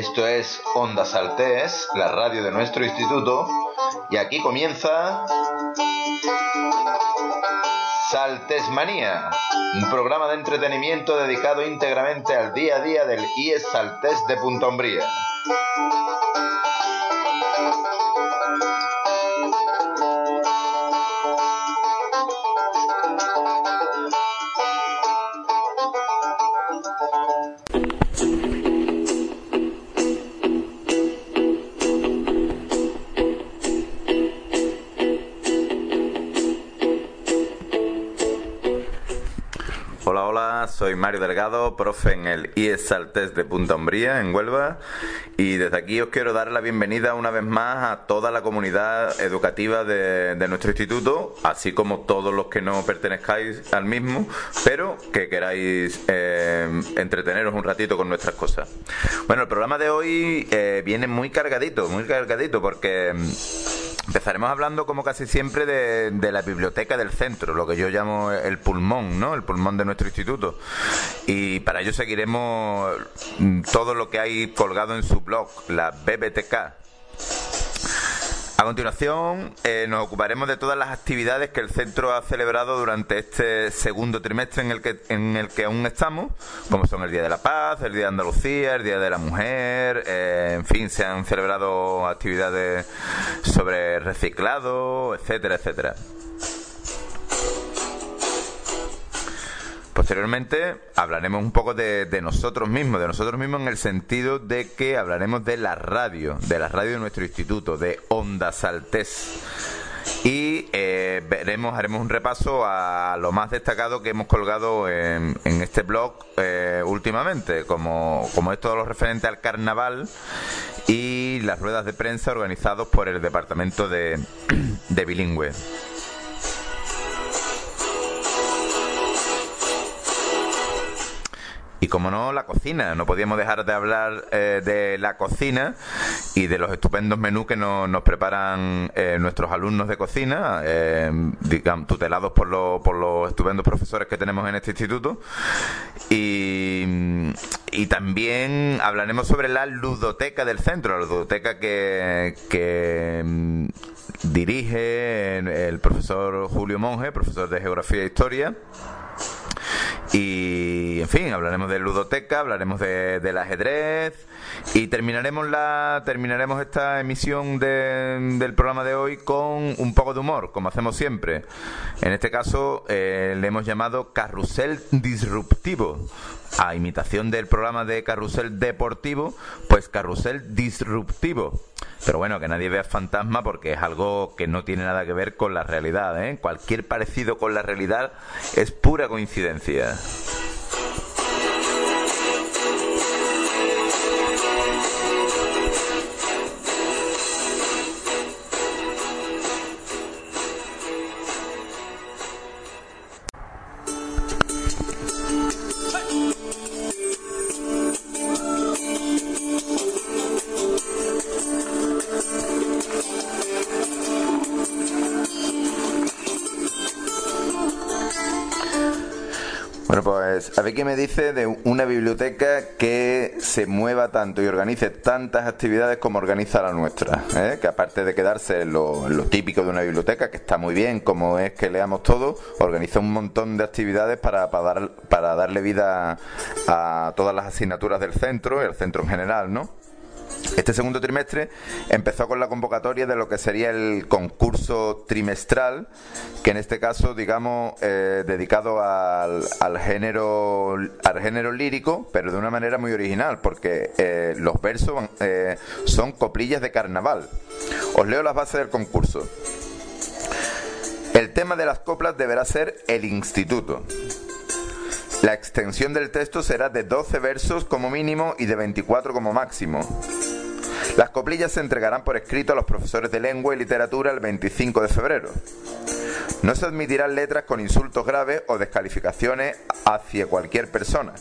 Esto es Onda Saltés, la radio de nuestro instituto, y aquí comienza Saltesmanía, un programa de entretenimiento dedicado íntegramente al día a día del IES Saltés de Punta Umbría. Soy Mario Delgado, profe en el IES Saltés de Punta Umbría, en Huelva, y desde aquí os quiero dar la bienvenida una vez más a toda la comunidad educativa de, de nuestro instituto, así como todos los que no pertenezcáis al mismo, pero que queráis eh, entreteneros un ratito con nuestras cosas. Bueno, el programa de hoy eh, viene muy cargadito, muy cargadito, porque... Empezaremos hablando, como casi siempre, de, la biblioteca del centro, lo que yo llamo el pulmón, ¿no? El pulmón de nuestro instituto. Y para ello seguiremos todo lo que hay colgado en su blog, la BBTK. A continuación, eh, nos ocuparemos de todas las actividades que el centro ha celebrado durante este segundo trimestre en el que, en el que aún estamos, como son el Día de la Paz, el Día de Andalucía, el Día de la Mujer, eh, en fin, se han celebrado actividades sobre reciclado, etcétera, etcétera. Posteriormente hablaremos un poco de, nosotros mismos, de nosotros mismos en el sentido de que hablaremos de la radio, de la radio de nuestro instituto, de Onda Saltés. Y eh, veremos, haremos un repaso a lo más destacado que hemos colgado en, este blog eh, últimamente, como, como es todo lo referente al carnaval y las ruedas de prensa organizados por el departamento de, de bilingüe. Y como no, la cocina. No podíamos dejar de hablar eh, de la cocina y de los estupendos menús que no, nos preparan eh, nuestros alumnos de cocina, eh, digamos, tutelados por, lo, por los estupendos profesores que tenemos en este instituto. Y, también hablaremos sobre la ludoteca del centro, la ludoteca que, que mm, dirige el profesor Julio Monge, profesor de Geografía e Historia. Y, en fin, hablaremos de ludoteca, hablaremos de, del ajedrez y terminaremos la terminaremos esta emisión de, del programa de hoy con un poco de humor, como hacemos siempre. En este caso eh, le hemos llamado Carrusel Disruptivo. A imitación del programa de Carrusel Deportivo, pues Carrusel Disruptivo. Pero bueno, que nadie vea fantasma porque es algo que no tiene nada que ver con la realidad. ¿eh? Cualquier parecido con la realidad es pura coincidencia. Me dice de una biblioteca que se mueva tanto y organice tantas actividades como organiza la nuestra. ¿eh? Que aparte de quedarse en lo, típico de una biblioteca, que está muy bien, como es que leamos todo, organiza un montón de actividades para, para, dar, para darle vida a, todas las asignaturas del centro al centro en general, ¿no? Este segundo trimestre empezó con la convocatoria de lo que sería el concurso trimestral, que en este caso, digamos, eh, dedicado al, género al género lírico, pero de una manera muy original, porque eh, los versos eh, son coplillas de carnaval. Os leo las bases del concurso. El tema de las coplas deberá ser el instituto. La extensión del texto será de 12 versos como mínimo y de 24 como máximo. Las coplillas se entregarán por escrito a los profesores de lengua y literatura el 25 de febrero. No se admitirán letras con insultos graves o descalificaciones hacia cualquier persona.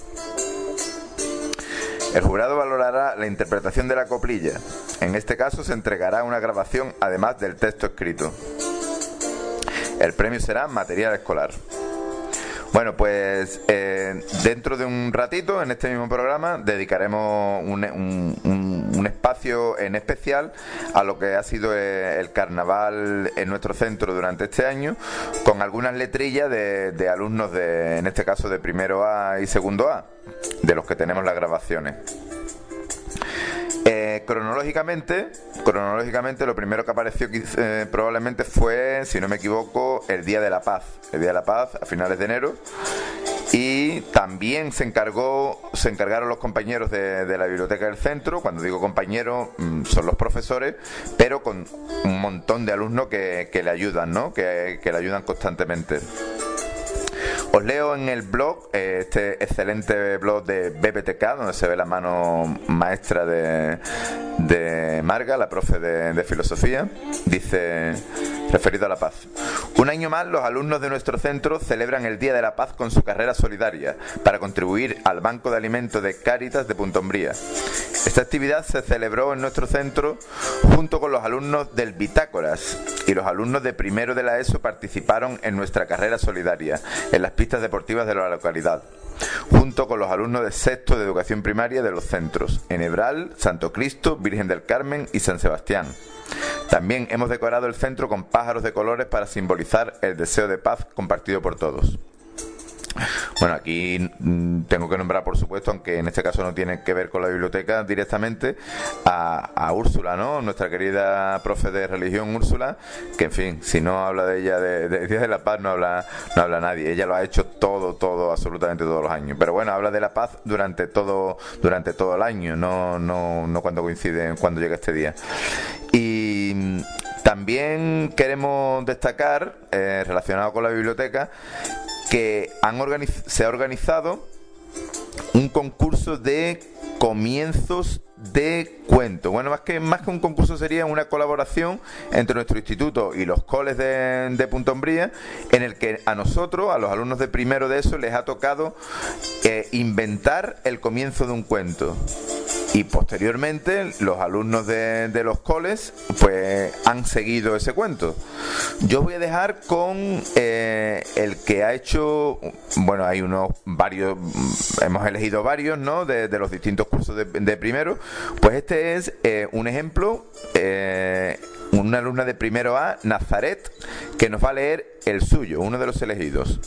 El jurado valorará la interpretación de la coplilla. En este caso se entregará una grabación además del texto escrito. El premio será material escolar. Bueno, pues eh, dentro de un ratito, en este mismo programa, dedicaremos un, espacio en especial a lo que ha sido eh, el carnaval en nuestro centro durante este año, con algunas letrillas de, de alumnos, de, en este caso de primero A y segundo A, de los que tenemos las grabaciones. Eh, cronológicamente, cronológicamente lo primero que apareció eh, probablemente fue, si no me equivoco, el Día de la Paz. El Día de la Paz a finales de enero. Y también se encargó, se encargaron los compañeros de, la biblioteca del centro, cuando digo compañeros mm, son los profesores, pero con un montón de alumnos que, le ayudan, ¿no? que le ayudan constantemente. Os leo en el blog, eh, este excelente blog de BPTK, donde se ve la mano maestra de, de Marga, la profe de, filosofía. Dice, referido a la paz. Un año más, los alumnos de nuestro centro celebran el Día de la Paz con su carrera solidaria para contribuir al Banco de Alimentos de Cáritas de Puntombría. Esta actividad se celebró en nuestro centro junto con los alumnos del Bitácoras y los alumnos de primero de la ESO participaron en nuestra carrera solidaria en las pistas deportivas de la localidad, junto con los alumnos de sexto de educación primaria de los centros, Enebral, Santo Cristo, Virgen del Carmen y San Sebastián. También hemos decorado el centro con pájaros de colores para simbolizar el deseo de paz compartido por todos. Bueno, aquí mm, tengo que nombrar, por supuesto, aunque en este caso no tiene que ver con la biblioteca directamente, a, Úrsula, ¿no? Nuestra querida profe de religión, Úrsula, que en fin, si no habla de ella de, de la Paz, no habla, no habla nadie. Ella lo ha hecho todo, todo, absolutamente todos los años. Pero bueno, habla de la paz durante todo, durante todo el año, no, no, no cuando coincide, cuando llega este día. Y mm, también queremos destacar, eh, relacionado con la biblioteca, que han se ha organizado un concurso de comienzos de cuento. Bueno, más que, más que un concurso sería una colaboración entre nuestro instituto y los coles de, de Punto Umbría, en el que a nosotros, a los alumnos de primero de eso, les ha tocado eh, inventar el comienzo de un cuento y posteriormente los alumnos de, los coles pues han seguido ese cuento. Yo voy a dejar con eh, el que ha hecho, bueno, hay unos varios, hemos elegido varios, ¿no? De, los distintos cursos de, primero. Pues este es eh, un ejemplo, eh, una alumna de primero A, Nazaret, que nos va a leer el suyo, uno de los elegidos.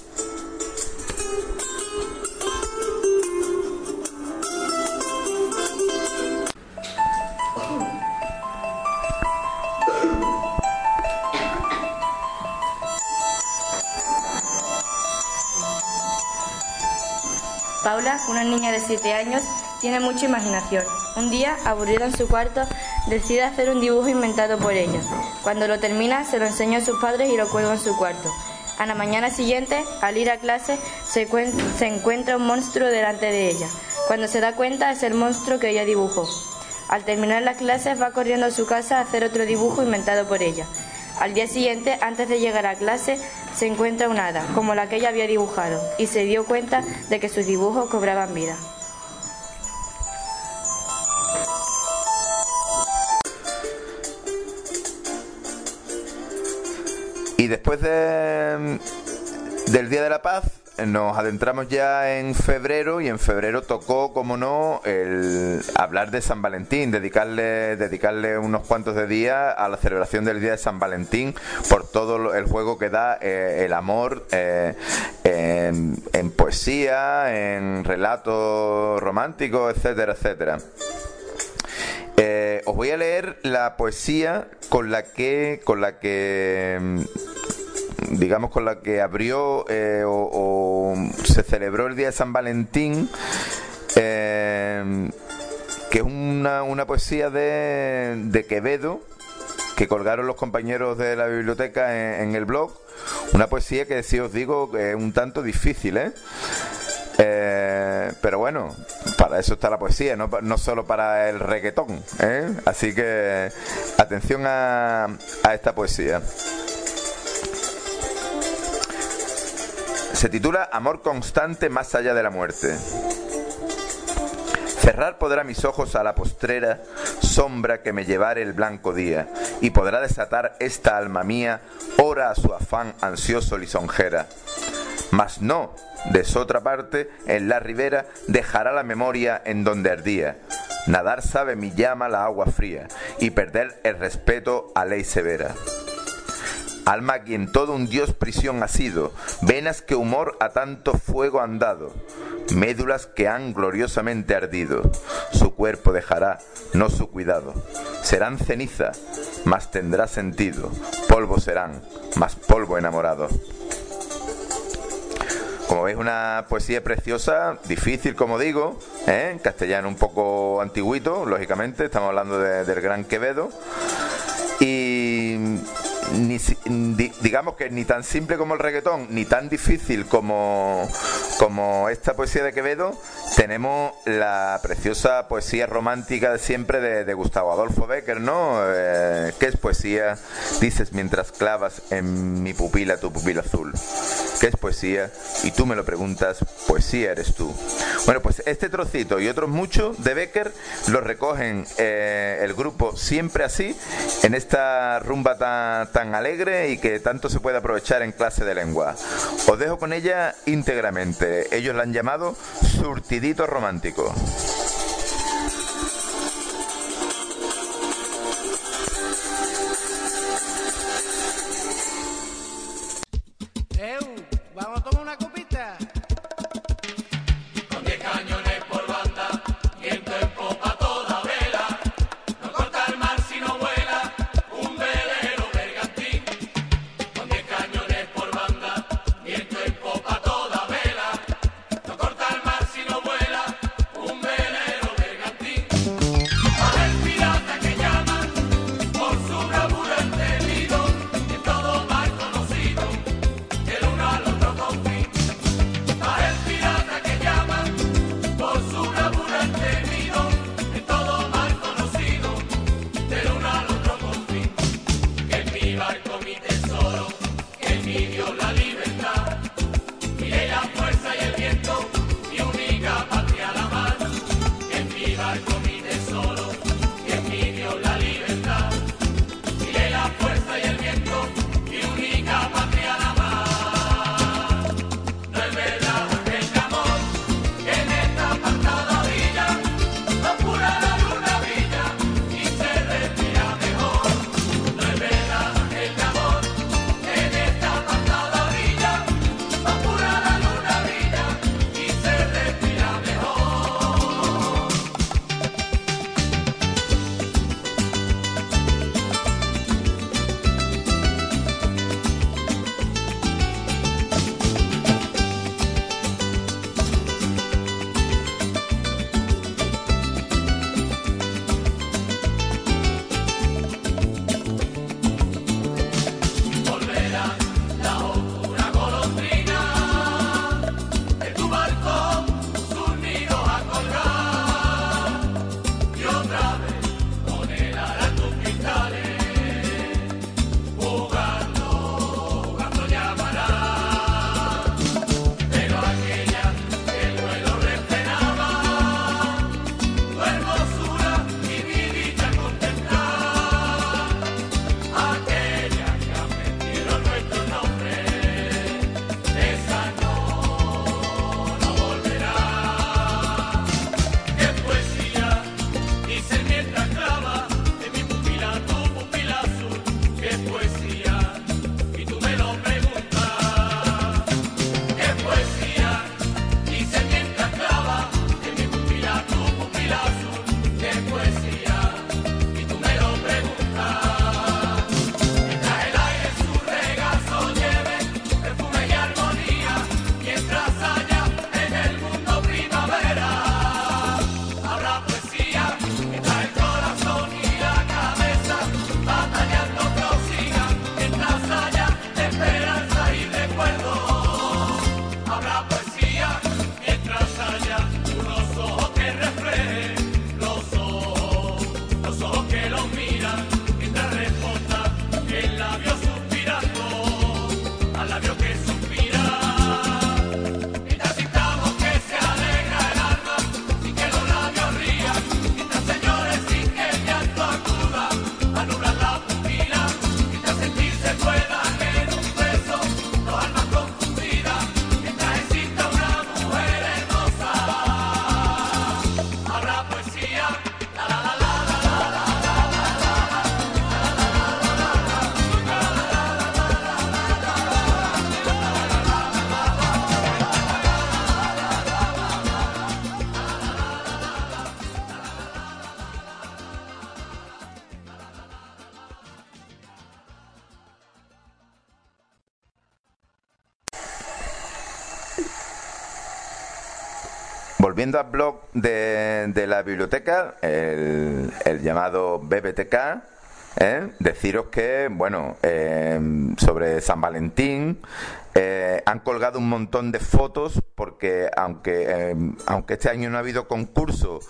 Una niña de 7 años, tiene mucha imaginación. Un día, aburrida en su cuarto, decide hacer un dibujo inventado por ella. Cuando lo termina, se lo enseña a sus padres y lo cuelga en su cuarto. A la mañana siguiente, al ir a clase, se, se encuentra un monstruo delante de ella. Cuando se da cuenta, es el monstruo que ella dibujó. Al terminar las clases, va corriendo a su casa a hacer otro dibujo inventado por ella. Al día siguiente, antes de llegar a clase, se encuentra una hada, como la que ella había dibujado, y se dio cuenta de que sus dibujos cobraban vida. Y después de, del Día de la Paz, nos adentramos ya en febrero y en febrero tocó, como no, el hablar de San Valentín, dedicarle, dedicarle unos cuantos de días a la celebración del Día de San Valentín por todo el juego que da eh, el amor eh, en, poesía, en relatos románticos, etcétera, etcétera. Eh, os voy a leer la poesía con la que, con la que mm, digamos, con la que abrió eh, o, se celebró el Día de San Valentín, eh, que es una, una poesía de, de, Quevedo, que colgaron los compañeros de la biblioteca en, el blog. Una poesía que, si os digo, es un tanto difícil, ¿eh? pero bueno, para eso está la poesía, no, no solo para el reggaetón. Así que atención a, a esta poesía. Se titula Amor constante más allá de la muerte. Cerrar podrá mis ojos a la postrera sombra que me llevare el blanco día, y podrá desatar esta alma mía, ora a su afán ansioso lisonjera. Mas no, de otra parte, en la ribera dejará la memoria en donde ardía. Nadar sabe mi llama la agua fría, y perder el respeto a ley severa. Alma quien todo un dios prisión ha sido, venas que humor a tanto fuego han dado, médulas que han gloriosamente ardido, su cuerpo dejará, no su cuidado. Serán ceniza, mas tendrá sentido, polvo serán, mas polvo enamorado. Como veis, una poesía preciosa, difícil, como digo, ¿eh? en castellano un poco antiguito, lógicamente, estamos hablando del gran Quevedo. Y ni, digamos que ni tan simple como el reggaetón, ni tan difícil como, como esta poesía de Quevedo, tenemos la preciosa poesía romántica de siempre de, Gustavo Adolfo Becker, ¿no? Eh, ¿Qué es poesía? Dices mientras clavas en mi pupila tu pupila azul. ¿Qué es poesía? Y tú me lo preguntas, poesía eres tú. Bueno, pues este trocito y otros muchos de Becker los recogen eh, el grupo Siempre Así en esta rumba tan, tan alegre y que tanto se puede aprovechar en clase de lengua. Os dejo con ella íntegramente. Ellos la han llamado surtidito romántico. Volviendo al blog de, la biblioteca, el, el llamado BBTK, ¿eh? deciros que, bueno, eh, sobre San Valentín, eh, han colgado un montón de fotos porque aunque, eh, aunque este año no ha habido concurso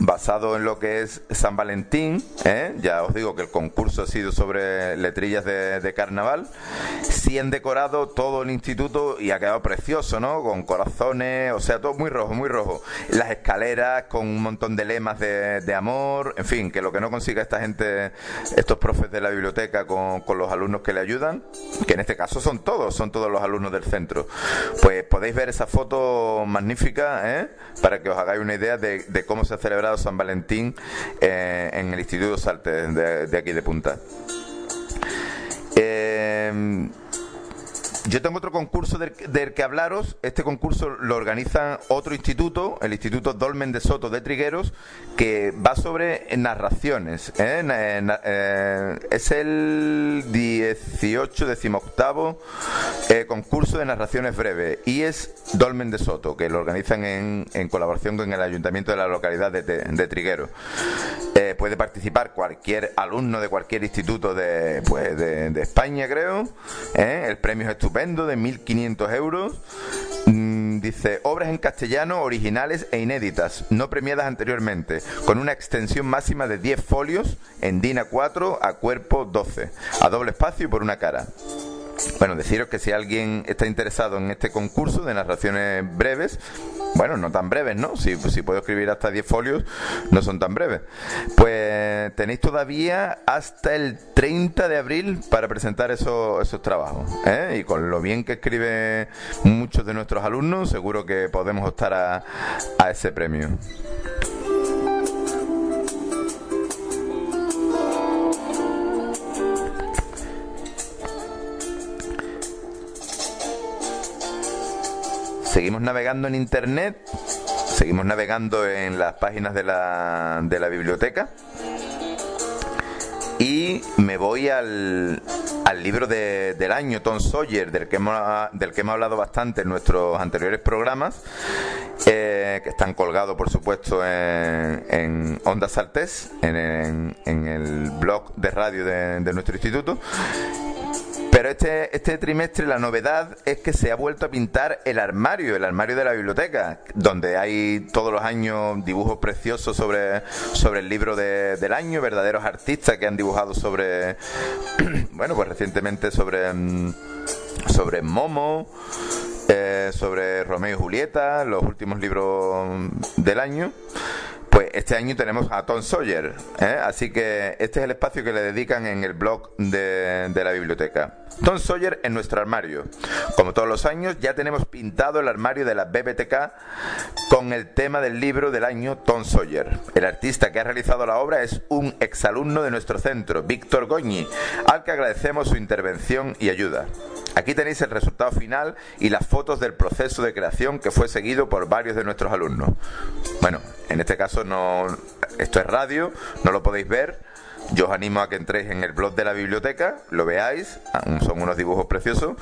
basado en lo que es San Valentín, ¿eh? ya os digo que el concurso ha sido sobre letrillas de, carnaval, sí han decorado todo el instituto y ha quedado precioso, ¿no? Con corazones, o sea, todo muy rojo, muy rojo. Las escaleras con un montón de lemas de, amor, en fin, que lo que no consiga esta gente, estos profes de la biblioteca con, con los alumnos que le ayudan, que en este caso son todos, son todos los alumnos alumnos del centro. Pues podéis ver esa foto magnífica ¿eh? para que os hagáis una idea de, cómo se ha celebrado San Valentín eh, en el Instituto Salte de, aquí de Punta. Eh, yo tengo otro concurso del, que hablaros. Este concurso lo organiza otro instituto, el Instituto Dolmen de Soto de Trigueros, que va sobre narraciones. ¿eh? Eh, es el 18, 18 eh, concurso de narraciones breves y es Dolmen de Soto, que lo organizan en, colaboración con el Ayuntamiento de la localidad de, de, Trigueros. puede participar cualquier alumno de cualquier instituto de, pues, de, España, creo. El premio es estupendo de 1.500 euros. Mm, dice, obras en castellano originales e inéditas, no premiadas anteriormente, con una extensión máxima de 10 folios en DIN A4 a cuerpo 12, a doble espacio y por una cara. Bueno, deciros que si alguien está interesado en este concurso de narraciones breves, bueno, no tan breves, ¿no? Si, puedo escribir hasta 10 folios, no son tan breves. Pues tenéis todavía hasta el 30 de abril para presentar esos, esos trabajos. ¿eh? Y con lo bien que escriben muchos de nuestros alumnos, seguro que podemos optar a, a ese premio. Seguimos navegando en internet, seguimos navegando en las páginas de la, de la biblioteca y me voy al, al libro del año, Tom Sawyer, del que hemos, del que hemos hablado bastante en nuestros anteriores programas, eh, que están colgados, por supuesto, en, en Onda Saltés, en, en, el blog de radio de nuestro instituto. Pero este, este trimestre la novedad es que se ha vuelto a pintar el armario, el armario de la biblioteca, donde hay todos los años dibujos preciosos sobre, sobre el libro del año, verdaderos artistas que han dibujado sobre, bueno, pues recientemente sobre, mm, sobre Momo, eh, sobre Romeo y Julieta, los últimos libros del año. Pues este año tenemos a Tom Sawyer, ¿eh? así que este es el espacio que le dedican en el blog de, de, la biblioteca. Tom Sawyer en nuestro armario. Como todos los años, ya tenemos pintado el armario de la BBTK con el tema del libro del año Tom Sawyer. El artista que ha realizado la obra es un exalumno de nuestro centro, Víctor Goñi, al que agradecemos su intervención y ayuda. Aquí tenéis el resultado final y las fotos del proceso de creación que fue seguido por varios de nuestros alumnos. Bueno, en este caso esto es radio, no lo podéis ver. Yo os animo a que entréis en el blog de la biblioteca, lo veáis, son unos dibujos preciosos,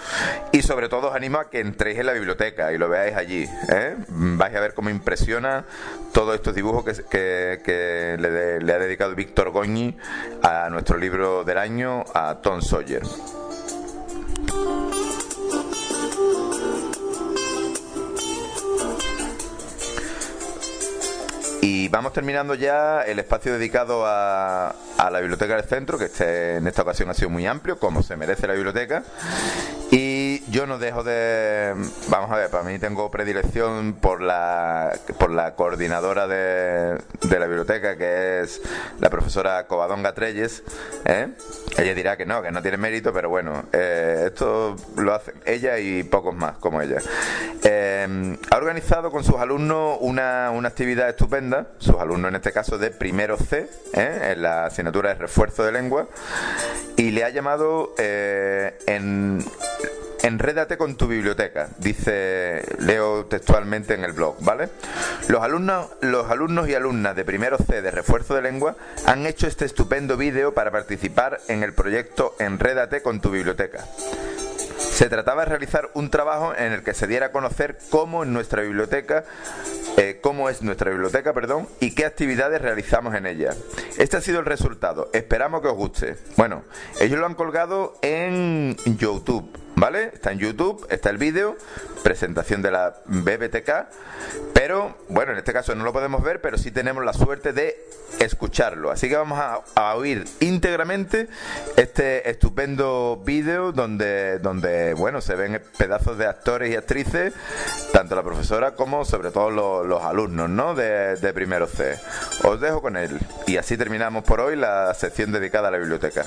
y sobre todo os animo a que entréis en la biblioteca y lo veáis allí. ¿eh? Vais a ver cómo impresiona todos estos dibujos que, le, ha dedicado Víctor Goñi a nuestro libro del año, a Tom Sawyer. Y vamos terminando ya el espacio dedicado a, a la biblioteca del centro, que este, en esta ocasión ha sido muy amplio, como se merece la biblioteca. Yo no dejo de. Vamos a ver, para mí tengo predilección por la, por la coordinadora de, de la biblioteca, que es la profesora Covadonga Treyes. ¿eh? Ella dirá que no, que no tiene mérito, pero bueno, eh, esto lo hace ella y pocos más como ella. Eh, ha organizado con sus alumnos una, una actividad estupenda, sus alumnos en este caso de primero C, en la asignatura de refuerzo de lengua, y le ha llamado en Enrédate con tu biblioteca, dice leo textualmente en el blog, ¿vale? Los alumnos, los alumnos y alumnas de primero C de refuerzo de lengua han hecho este estupendo vídeo para participar en el proyecto Enrédate con tu biblioteca. Se trataba de realizar un trabajo en el que se diera a conocer cómo en nuestra biblioteca, eh, cómo es nuestra biblioteca, perdón, y qué actividades realizamos en ella. Este ha sido el resultado. Esperamos que os guste. Bueno, ellos lo han colgado en YouTube. ¿Vale? Está en YouTube, está el vídeo, presentación de la BBTK, pero bueno, en este caso no lo podemos ver, pero sí tenemos la suerte de escucharlo. Así que vamos a, oír íntegramente este estupendo vídeo donde, donde, bueno, se ven pedazos de actores y actrices, tanto la profesora como sobre todo los, alumnos, ¿no? De, de primero C. Os dejo con él y así terminamos por hoy la sección dedicada a la biblioteca.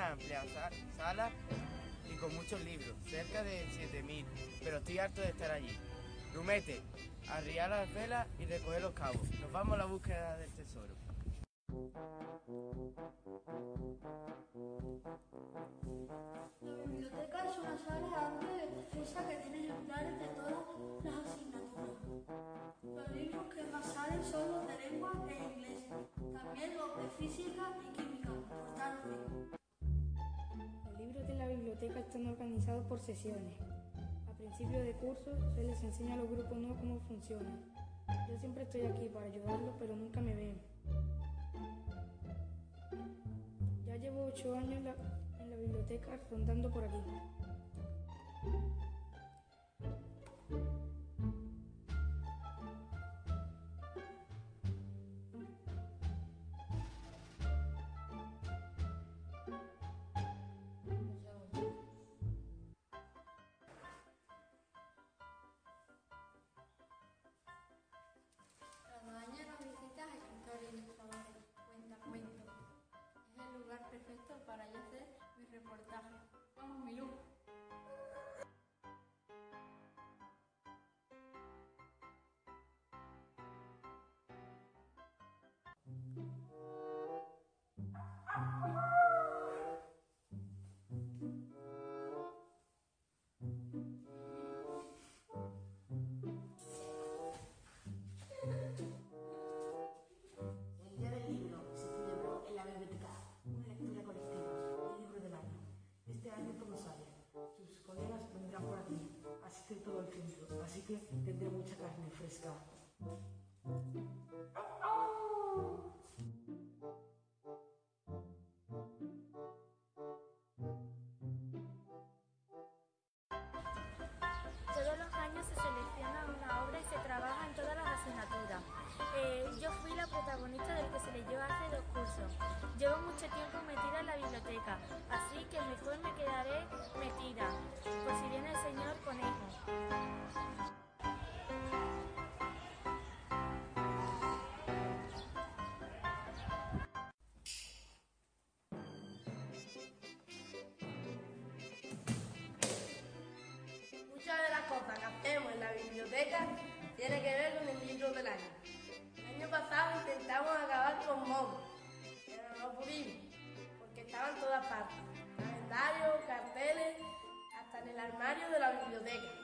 una amplia sala y con muchos libros, cerca de 7.000, pero estoy harto de estar allí. Grumete, arriar las velas y recoger los cabos. Nos vamos a la búsqueda del tesoro. La biblioteca es una sala amplia de defensa que tiene ejemplares de todas las asignaturas. Los libros que más salen son los de lengua e inglés, también los de física y química, por tanto organizados por sesiones. A principio de curso se les enseña a los grupos nuevos cómo funcionan. Yo siempre estoy aquí para ayudarlos, pero nunca me ven. Ya llevo ocho años la, en la biblioteca rondando por aquí. Tendré mucha carne fresca. Todos los años se selecciona una obra y se trabaja en todas las asignaturas. Eh, yo fui la protagonista del que se leyó hace dos cursos. Llevo mucho tiempo metida en la biblioteca, así que mejor me quedaré metida, tienen que ver con el libro del año. El año pasado intentamos acabar con Momo, pero no pudimos, porque estaban todas partes. Calendarios, carteles, hasta en el armario de la biblioteca.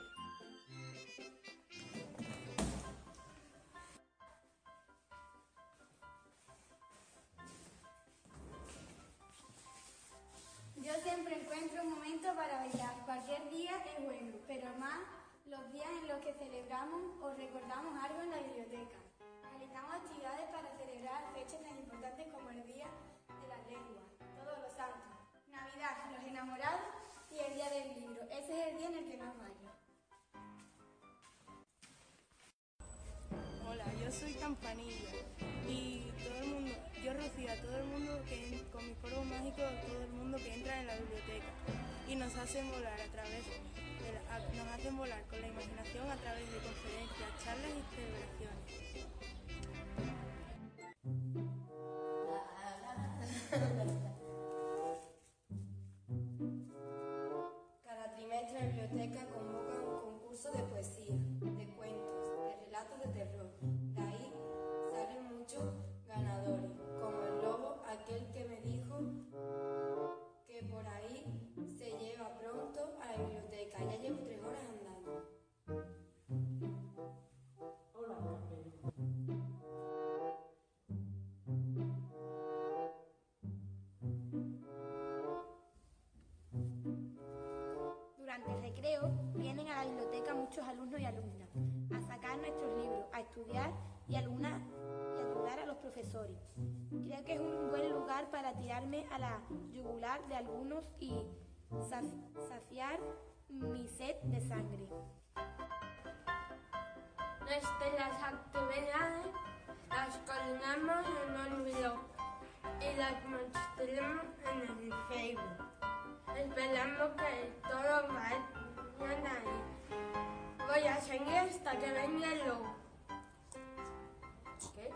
Días en los que celebramos o recordamos algo en la biblioteca. Realizamos actividades para celebrar fechas tan importantes como el Día de las Lenguas, Todos los Santos, Navidad, los enamorados y el Día del Libro. Ese es el día en el que más bailo. Hola, yo soy Campanilla y todo el mundo, yo rocío a todo el mundo que con mi polvo mágico, a todo el mundo que entra en la biblioteca. y nos hacen volar a través nos hacen volar con la imaginación a través de conferencias, charlas y celebraciones. Recreo vienen a la biblioteca muchos alumnos y alumnas a sacar nuestros libros, a estudiar y, algunas, y ayudar a los profesores. Creo que es un buen lugar para tirarme a la yugular de algunos y sa- saciar mi sed de sangre. Nuestras actividades las colgamos en un blog y las mostramos en el Facebook. Esperamos que todo vayan ahí. Voy a seguir hasta que venga. ¿Qué?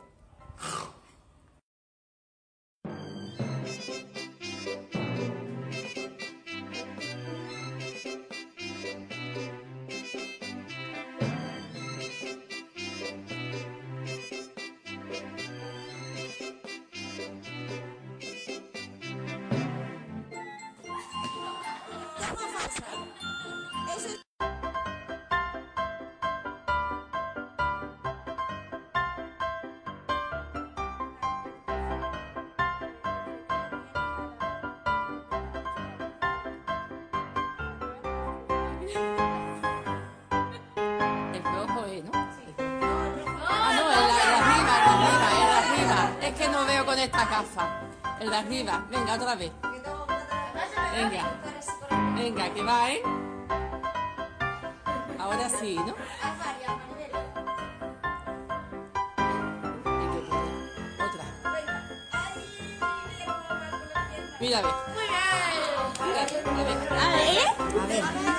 Gafa. El de arriba. Venga, otra vez. Venga. Venga, que va, ¿eh? Ahora sí, ¿no? Otra. Mira, a ver. A ver. A ver.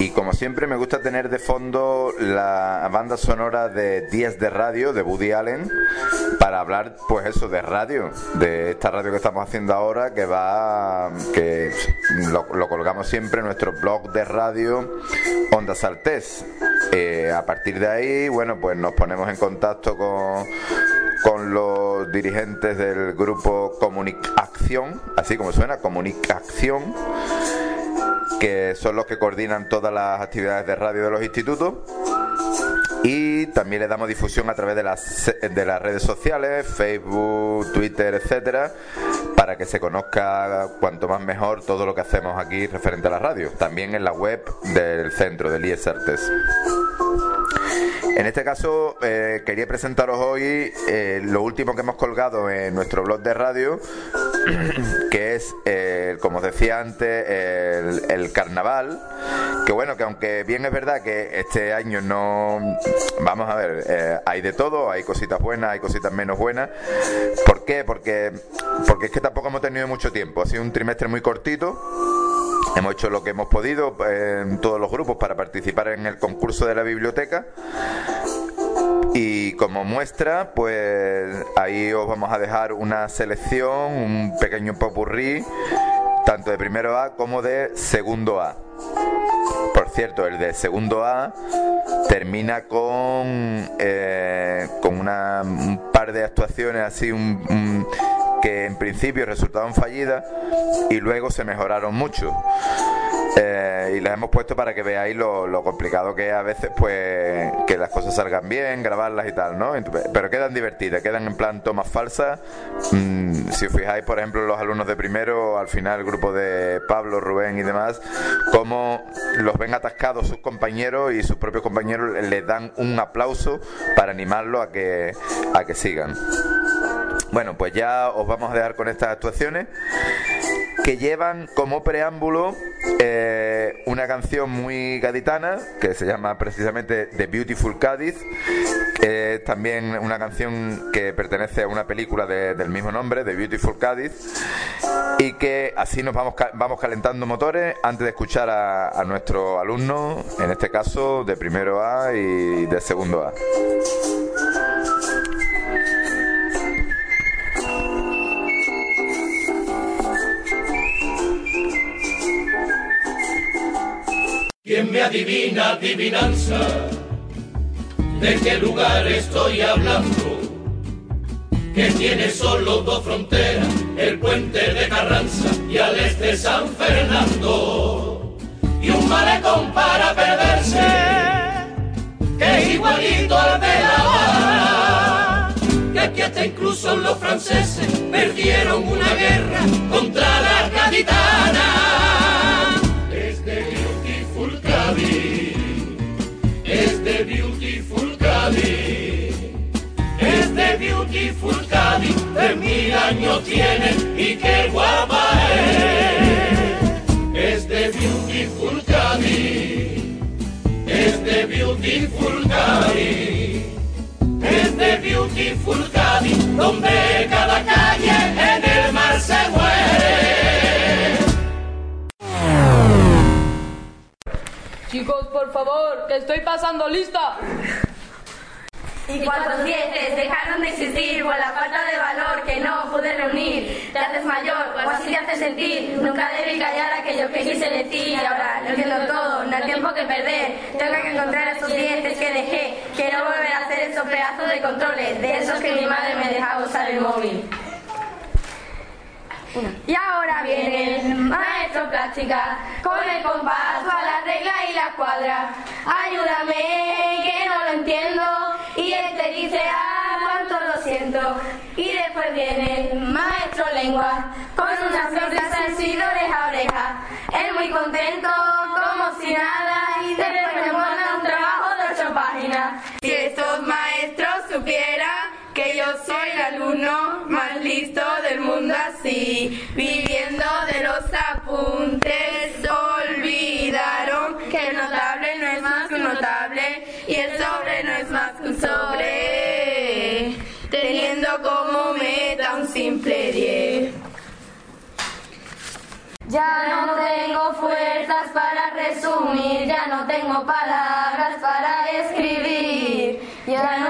Y como siempre me gusta tener de fondo la banda sonora de Días de Radio de Woody Allen para hablar pues eso de radio, de esta radio que estamos haciendo ahora que va que lo, lo colgamos siempre en nuestro blog de radio Onda Saltés. Eh, a partir de ahí, bueno, pues nos ponemos en contacto con con los dirigentes del grupo Comunicación, así como suena, Comunicación, que son los que coordinan todas las actividades de radio de los institutos. Y también le damos difusión a través de las, de las redes sociales, Facebook, Twitter, etcétera, para que se conozca cuanto más mejor todo lo que hacemos aquí referente a la radio. También en la web del centro, del IES Artes. En este caso, eh, quería presentaros hoy eh, lo último que hemos colgado en nuestro blog de radio, que es, eh, como os decía antes, el, el carnaval. Que bueno, que aunque bien es verdad que este año no. Vamos a ver, eh, hay de todo, hay cositas buenas, hay cositas menos buenas. ¿Por qué? Porque, porque es que tampoco hemos tenido mucho tiempo. Ha sido un trimestre muy cortito. Hemos hecho lo que hemos podido eh, en todos los grupos para participar en el concurso de la biblioteca. Y como muestra, pues ahí os vamos a dejar una selección, un pequeño popurrí, tanto de primero A como de segundo A. Por cierto, el de segundo A termina con, eh, con una, un de actuaciones así que en principio resultaron fallidas y luego se mejoraron mucho. Eh, y las hemos puesto para que veáis lo, complicado que es a veces pues que las cosas salgan bien, grabarlas y tal, ¿no? Pero quedan divertidas, quedan en plan tomas falsas. Mm, si os fijáis, por ejemplo, los alumnos de primero, al final el grupo de Pablo, Rubén y demás, cómo los ven atascados sus compañeros y sus propios compañeros les dan un aplauso para animarlos a que, a que sigan. Bueno, pues ya os vamos a dejar con estas actuaciones que llevan como preámbulo eh, una canción muy gaditana que se llama precisamente The Beautiful Cádiz, que es también una canción que pertenece a una película de- del mismo nombre, The Beautiful Cádiz, y que así nos vamos, vamos calentando motores antes de escuchar a, a nuestro alumno, en este caso de primero A y de segundo A. ¿Quién me adivina adivinanza? ¿De qué lugar estoy hablando? Que tiene solo dos fronteras, el puente de Carranza y al este San Fernando. Y un malecón para perderse, que es igualito al de La Habana. Que aquí hasta incluso los franceses perdieron una guerra contra la gaditana. Beautiful Cádiz, de mil años tiene y qué guapa es. Es de Beautiful Cádiz, es de Beautiful Cádiz, es de Beautiful Cádiz, donde cada calle en el mar se muere. Chicos, por favor, que estoy pasando lista. ¿Y cuántos dieces dejaron de existir por la falta de valor que no pude reunir? Te haces mayor o así te hace sentir. Nunca debí callar aquello que quise decir. Y ahora lo entiendo todo, no hay tiempo que perder. Tengo que encontrar esos dientes que dejé. Quiero volver a hacer esos pedazos de controles, de esos que mi madre me dejaba usar el móvil. Y ahora viene el maestro plástica con el compás a la regla y la cuadra. Ayúdame que no lo entiendo y él te dice ah cuánto lo siento. Y después viene el maestro lengua con una sonrisa así de oreja a oreja. Él muy contento como si nada y después me manda un trabajo de ocho páginas. Si estos maestros soy el alumno más listo del mundo así, viviendo de los apuntes, olvidaron que el notable no es más que un notable y el sobre no es más que un sobre, teniendo como meta un simple 10. Ya no tengo fuerzas para resumir, ya no tengo palabras para escribir, ya no,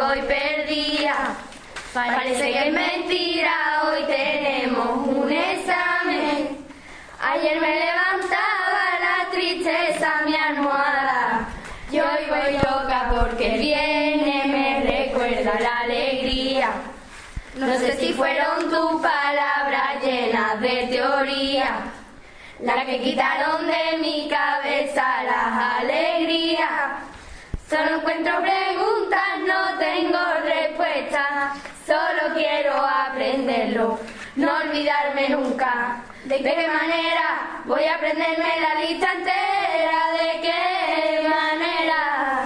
voy perdida. Parece que es mentira, hoy tenemos un examen. Ayer me levantaba la tristeza mi almohada. Y hoy voy loca porque viene, me recuerda la alegría. No sé si fueron tus palabras llenas de teoría. La que quitaron de mi cabeza las alegrías. Solo encuentro preguntas, no tengo respuestas. Solo quiero aprenderlo, no olvidarme nunca. ¿De qué manera voy a aprenderme la lista entera? ¿De qué manera?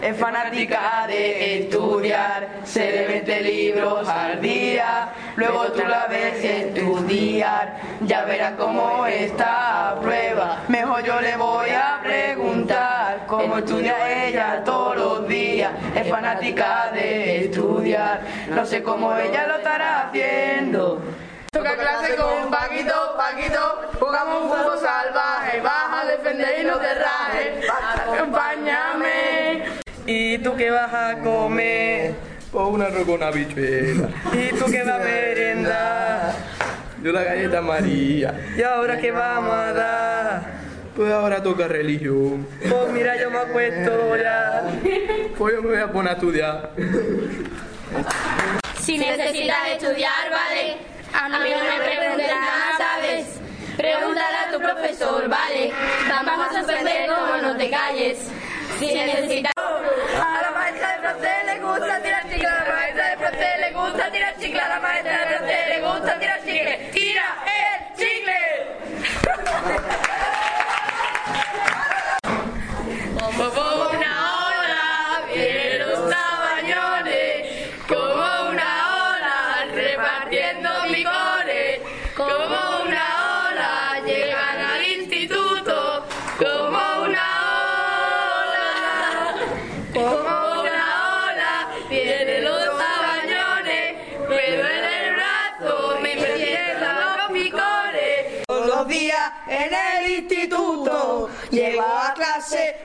Es fanática de estudiar, se le 20 libros al día, luego tú la ves estudiar, ya verás cómo está a prueba. Mejor yo le voy a preguntar cómo estudia ella todos los días. Es fanática de estudiar, no sé cómo ella lo estará haciendo. Toca clase con Paquito, Paquito, jugamos un juego salvaje, vas a defender y no te rajes, acompáñame. ¿Y tú qué vas a comer? Pues una arroz con habichuela. ¿Y tú qué vas a merendar? Yo la galleta María. ¿Y ahora qué vamos a dar? Pues ahora toca religión. Pues mira, yo me acuesto ya. Pues yo me voy a poner a estudiar. Si necesitas estudiar, vale. A mí no me preguntes nada, ¿sabes? Pregúntale a tu profesor, vale. Vamos a suspender como no te calles. Si necesitas... A la maestra de francés le gusta tirar chicle, a la maestra de francés le gusta tirar chicle, a la maestra de francés le gusta tirar chicle. ¡Tira el chicle! Como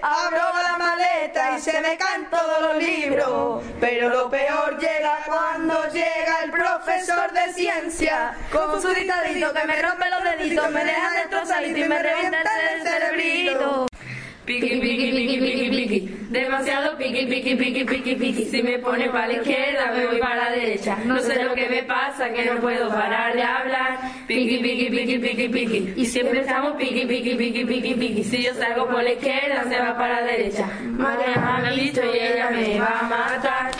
abro la maleta y se me caen todos los libros. Pero lo peor llega cuando llega el profesor de ciencia con su dictadito que me rompe los deditos, me deja destrozadito y me revienta el cerebrito. Piqui, piqui, piqui, piqui, piqui. Demasiado piqui, piqui, piqui, piqui, piqui. Si me pone para la izquierda, me voy para la derecha. No sé lo que me pasa, que no puedo parar de hablar. Piqui, piqui, piqui, piqui, piqui. Y siempre estamos piqui, piqui, piqui, piqui, piqui. Si yo salgo por la izquierda, se va para la derecha. Madre me ha dicho y ella me va a matar.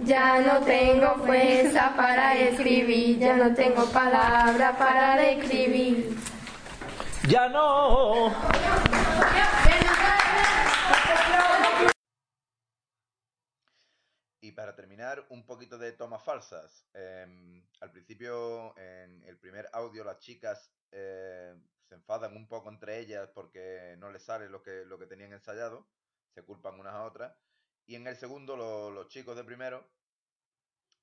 Ya no tengo fuerza para escribir, ya no tengo palabras para describir. Ya no. Y para terminar, un poquito de tomas falsas. Em, al principio, en el primer audio, las chicas eh, se enfadan un poco entre ellas porque no les sale lo que, lo que tenían ensayado, se culpan unas a otras. Y en el segundo, lo- los chicos de primero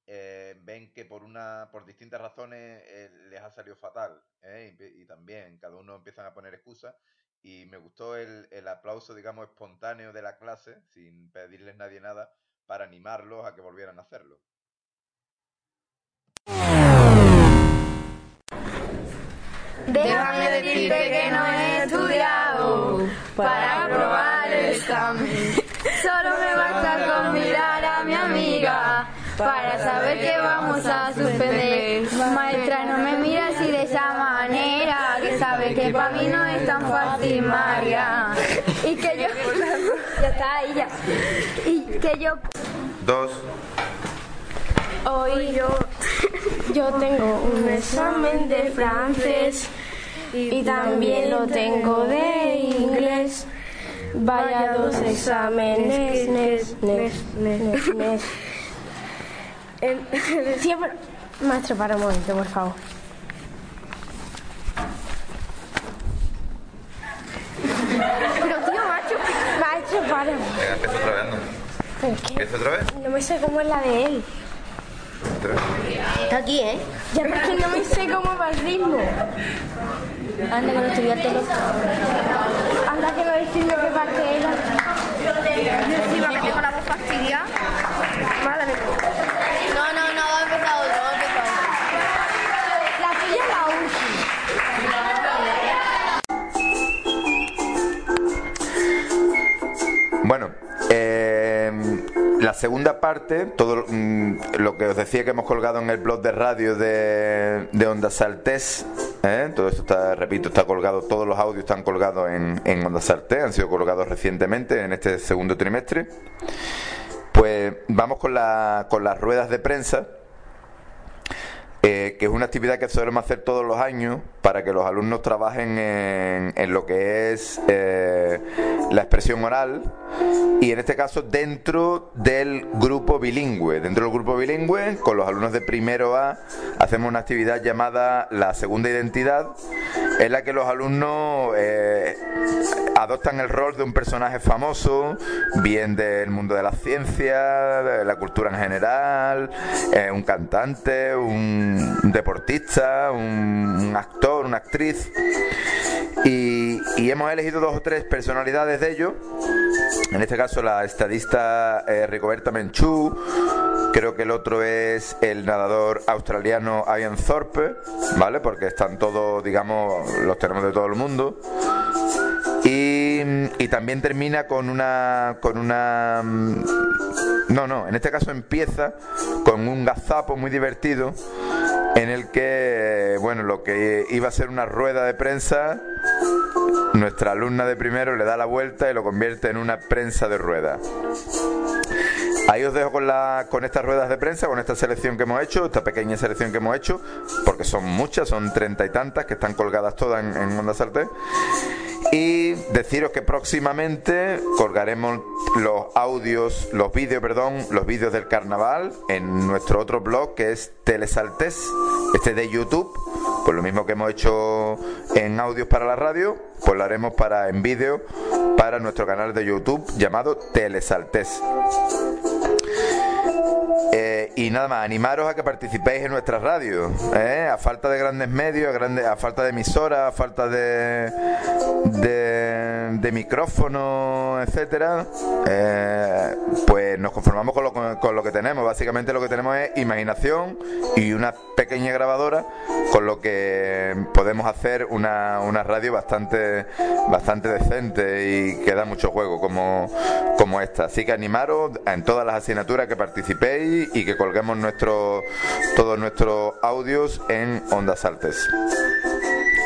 eh, ven que por una por distintas razones eh, les ha salido fatal. Y, y también cada uno empiezan a poner excusas. Y me gustó el, el aplauso, digamos, espontáneo de la clase, sin pedirles nadie nada, para animarlos a que volvieran a hacerlo. Déjame decirte que no he estudiado para aprobar el examen. Solo me basta con mirar a mi amiga para saber que vamos a suspender. Maestra, no me mira así de esa manera, que sabe que para mí no es tan fácil, María. Y que yo... Ya está ahí, ya. Y que yo... Dos. Hoy yo, yo tengo un examen de francés y también lo tengo de inglés. Vaya dos exámenes. Nes, nes, nes, Siempre... Maestro, para un momento, por favor. Pero macho, maestro, para. Venga, empieza otra vez, anda. ¿Pero qué? ¿Empieza otra vez? No me sé cómo es la de él. Otra vez. Está aquí, ¿eh? Ya, pero es que no me sé cómo va el ritmo. Anda, que no estudiaste loco. Anda, que no decirme qué parte era. Yo encima que tengo la voz fastidiada. Madre segunda parte, todo mm, lo que os decía que hemos colgado en el blog de radio de, de Onda Saltés, ¿eh? todo esto está, repito, está colgado, todos los audios están colgados en, en Onda Saltés, han sido colgados recientemente en este segundo trimestre. Pues vamos con, la, con las ruedas de prensa, eh, que es una actividad que solemos hacer todos los años para que los alumnos trabajen en, en lo que es eh, la expresión oral y en este caso dentro del grupo bilingüe. Dentro del grupo bilingüe, con los alumnos de primero A, hacemos una actividad llamada la segunda identidad, en la que los alumnos eh, adoptan el rol de un personaje famoso, bien del mundo de la ciencia, de la cultura en general, eh, un cantante, un deportista, un, un actor, una actriz. Y, y hemos elegido dos o tres personalidades de ellos En este caso la estadista eh, Ricoberta Menchú, creo que el otro es el nadador australiano Ian Thorpe, ¿vale? Porque están todos, digamos, los tenemos de todo el mundo. Y, y también termina con una con una mm, no, no, en este caso empieza con un gazapo muy divertido en el que, bueno, lo que iba a ser una rueda de prensa, nuestra alumna de primero le da la vuelta y lo convierte en una prensa de rueda. Ahí os dejo con, la, con estas ruedas de prensa, con esta selección que hemos hecho, esta pequeña selección que hemos hecho, porque son muchas, son treinta y tantas que están colgadas todas en, en Onda Sartén. Y deciros que próximamente colgaremos los audios, los vídeos, perdón, los vídeos del carnaval en nuestro otro blog que es Telesaltes, este de YouTube. Pues lo mismo que hemos hecho en audios para la radio, pues lo haremos para en vídeo para nuestro canal de YouTube llamado Telesaltes. Eh, y nada más, animaros a que participéis en nuestra radio. ¿eh? A falta de grandes medios, a, grande- a falta de emisoras, a falta de, de, de micrófonos, etcétera, eh, pues nos conformamos con lo, con lo que tenemos. Básicamente lo que tenemos es imaginación y una pequeña grabadora, con lo que podemos hacer una, una radio bastante, bastante decente y que da mucho juego como, como esta. Así que animaros en todas las asignaturas que participéis y que colguemos nuestro, todos nuestros audios en Ondas Altes.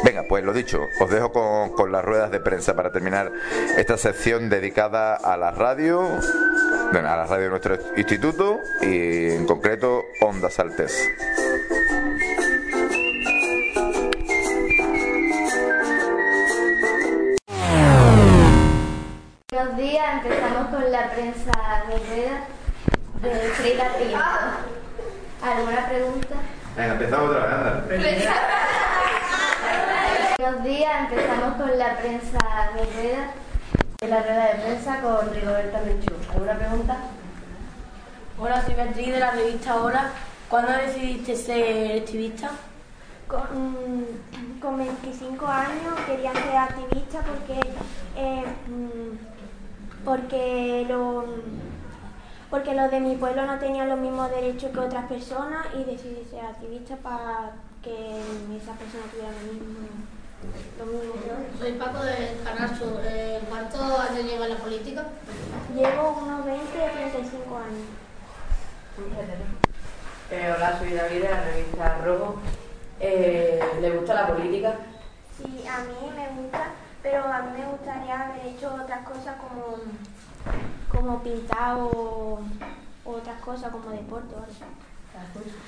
Venga, pues lo dicho, os dejo con, con las ruedas de prensa para terminar esta sección dedicada a la radio, bueno, a la radio de nuestro instituto y en concreto Ondas Altes. Buenos días, empezamos con la prensa de ruedas de Frida Pinto. ¿Alguna pregunta? Venga, empezamos otra vez, anda. Buenos días, empezamos con la prensa de ruedas de la rueda de prensa con Rigoberta Menchú. ¿Alguna pregunta? Hola, soy Beatriz de la revista Hora. ¿Cuándo decidiste ser activista? Con, con 25 años quería ser activista porque eh, mm, porque lo porque los de mi pueblo no tenían los mismos derechos que otras personas y decidí ser activista para que esas personas tuvieran lo mismo lo mismo que otros. Soy Paco de Canacho. Eh, ¿Cuántos años lleva en la política? Llevo unos 20 o 35 años. Eh, hola, soy David de la revista Rojo. Eh, ¿Le gusta la política? Sí, a mí me gusta, pero a mí me gustaría haber hecho otras cosas como, como pintar o, o otras cosas como deporte o algo.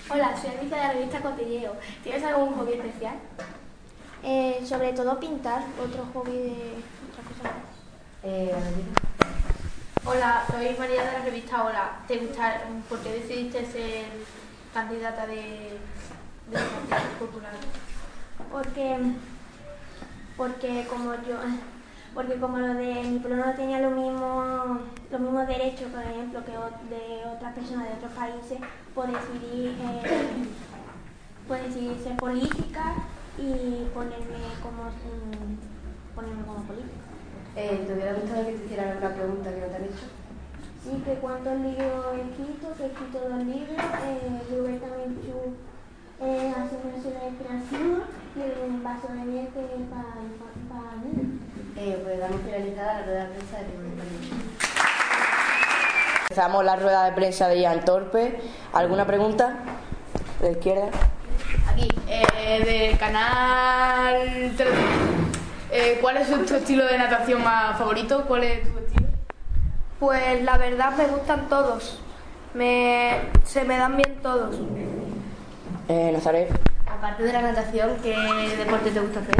Hola, soy Alicia de la revista Cotilleo. ¿Tienes algún hobby especial? Eh, sobre todo pintar, otro hobby de otra cosa. Eh, Hola, soy María de la revista Hola. ¿Te gusta, ¿Por qué decidiste ser candidata de, de populares? Porque, porque como yo, porque como los de mi pueblo no tenía los mismos, los mismos derechos, por ejemplo, que de otras personas de otros países, pues decidí, eh, decidí ser política y ponerme como, mm, ponerme como política. Eh, ¿Te hubiera gustado que te hicieran alguna pregunta que no te han hecho? Sí, que cuántos libros he escrito, que he escrito dos libros, eh, Roberta Menchú eh, haciendo la inspiración y un vaso de es para, para mí. Eh, pues damos finalizada la rueda de prensa de. Empezamos la rueda de prensa de Ian Torpe. ¿Alguna pregunta? De la izquierda. Aquí, eh, del canal 13. Eh, ¿Cuál es tu estilo de natación más favorito? ¿Cuál es tu estilo? Pues la verdad me gustan todos. Me, se me dan bien todos. Eh, Nazaret. Aparte de la natación, ¿qué deporte te gusta hacer?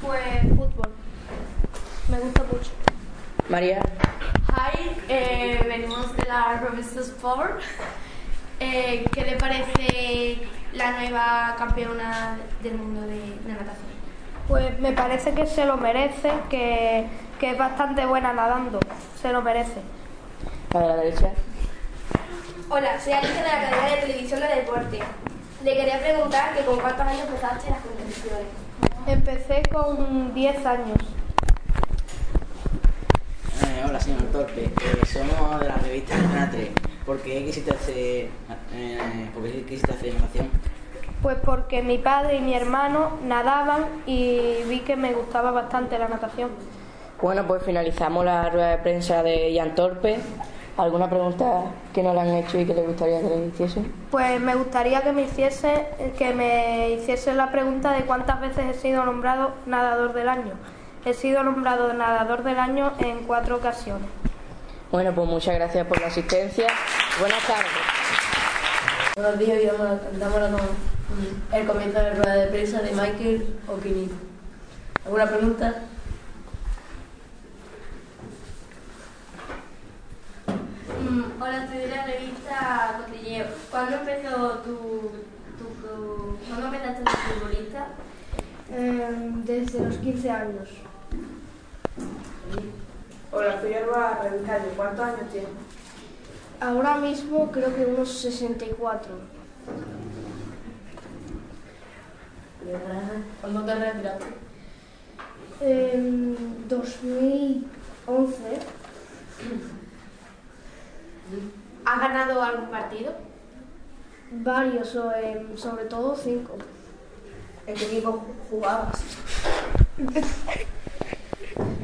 Pues fútbol. Me gusta mucho. María. Hi, eh, venimos de la revista Sport. Eh, ¿Qué le parece la nueva campeona del mundo de, de natación? Pues me parece que se lo merece, que, que es bastante buena nadando. Se lo merece. A la derecha. Hola, soy Alicia de la cadena de televisión de deporte. Le quería preguntar que con cuántos años empezaste las competiciones. Empecé con 10 años. Eh, hola, Manuel Torpe, eh, somos de la revista Antena 3. ¿Por qué quisiste hacer, eh, por qué quisiste hacer natación? Pues porque mi padre y mi hermano nadaban y vi que me gustaba bastante la natación. Bueno, pues finalizamos la rueda de prensa de Jan Torpe. ¿Alguna pregunta que no le han hecho y que le gustaría que le hiciesen? Pues me gustaría que me hiciese que me hiciese la pregunta de cuántas veces he sido nombrado nadador del año. He sido nombrado nadador del año en cuatro ocasiones. Bueno, pues muchas gracias por la asistencia. Buenas tardes. Buenos días y la- el comienzo de la rueda de prensa de Michael O'Keefe. ¿Alguna pregunta? Mm, hola, estoy de la revista Cotilleo. ¿Cuándo empezó tu, tu, tu- ¿cuándo empezaste ser futbolista? Em, desde los 15 años. Hola, soy Alba Revicario. ¿Cuántos años tienes? Ahora mismo creo que unos 64. ¿Cuándo te retiraste? En 2011. ¿Has ganado algún partido? Varios, o, sobre todo cinco. ¿En qué equipo jugabas?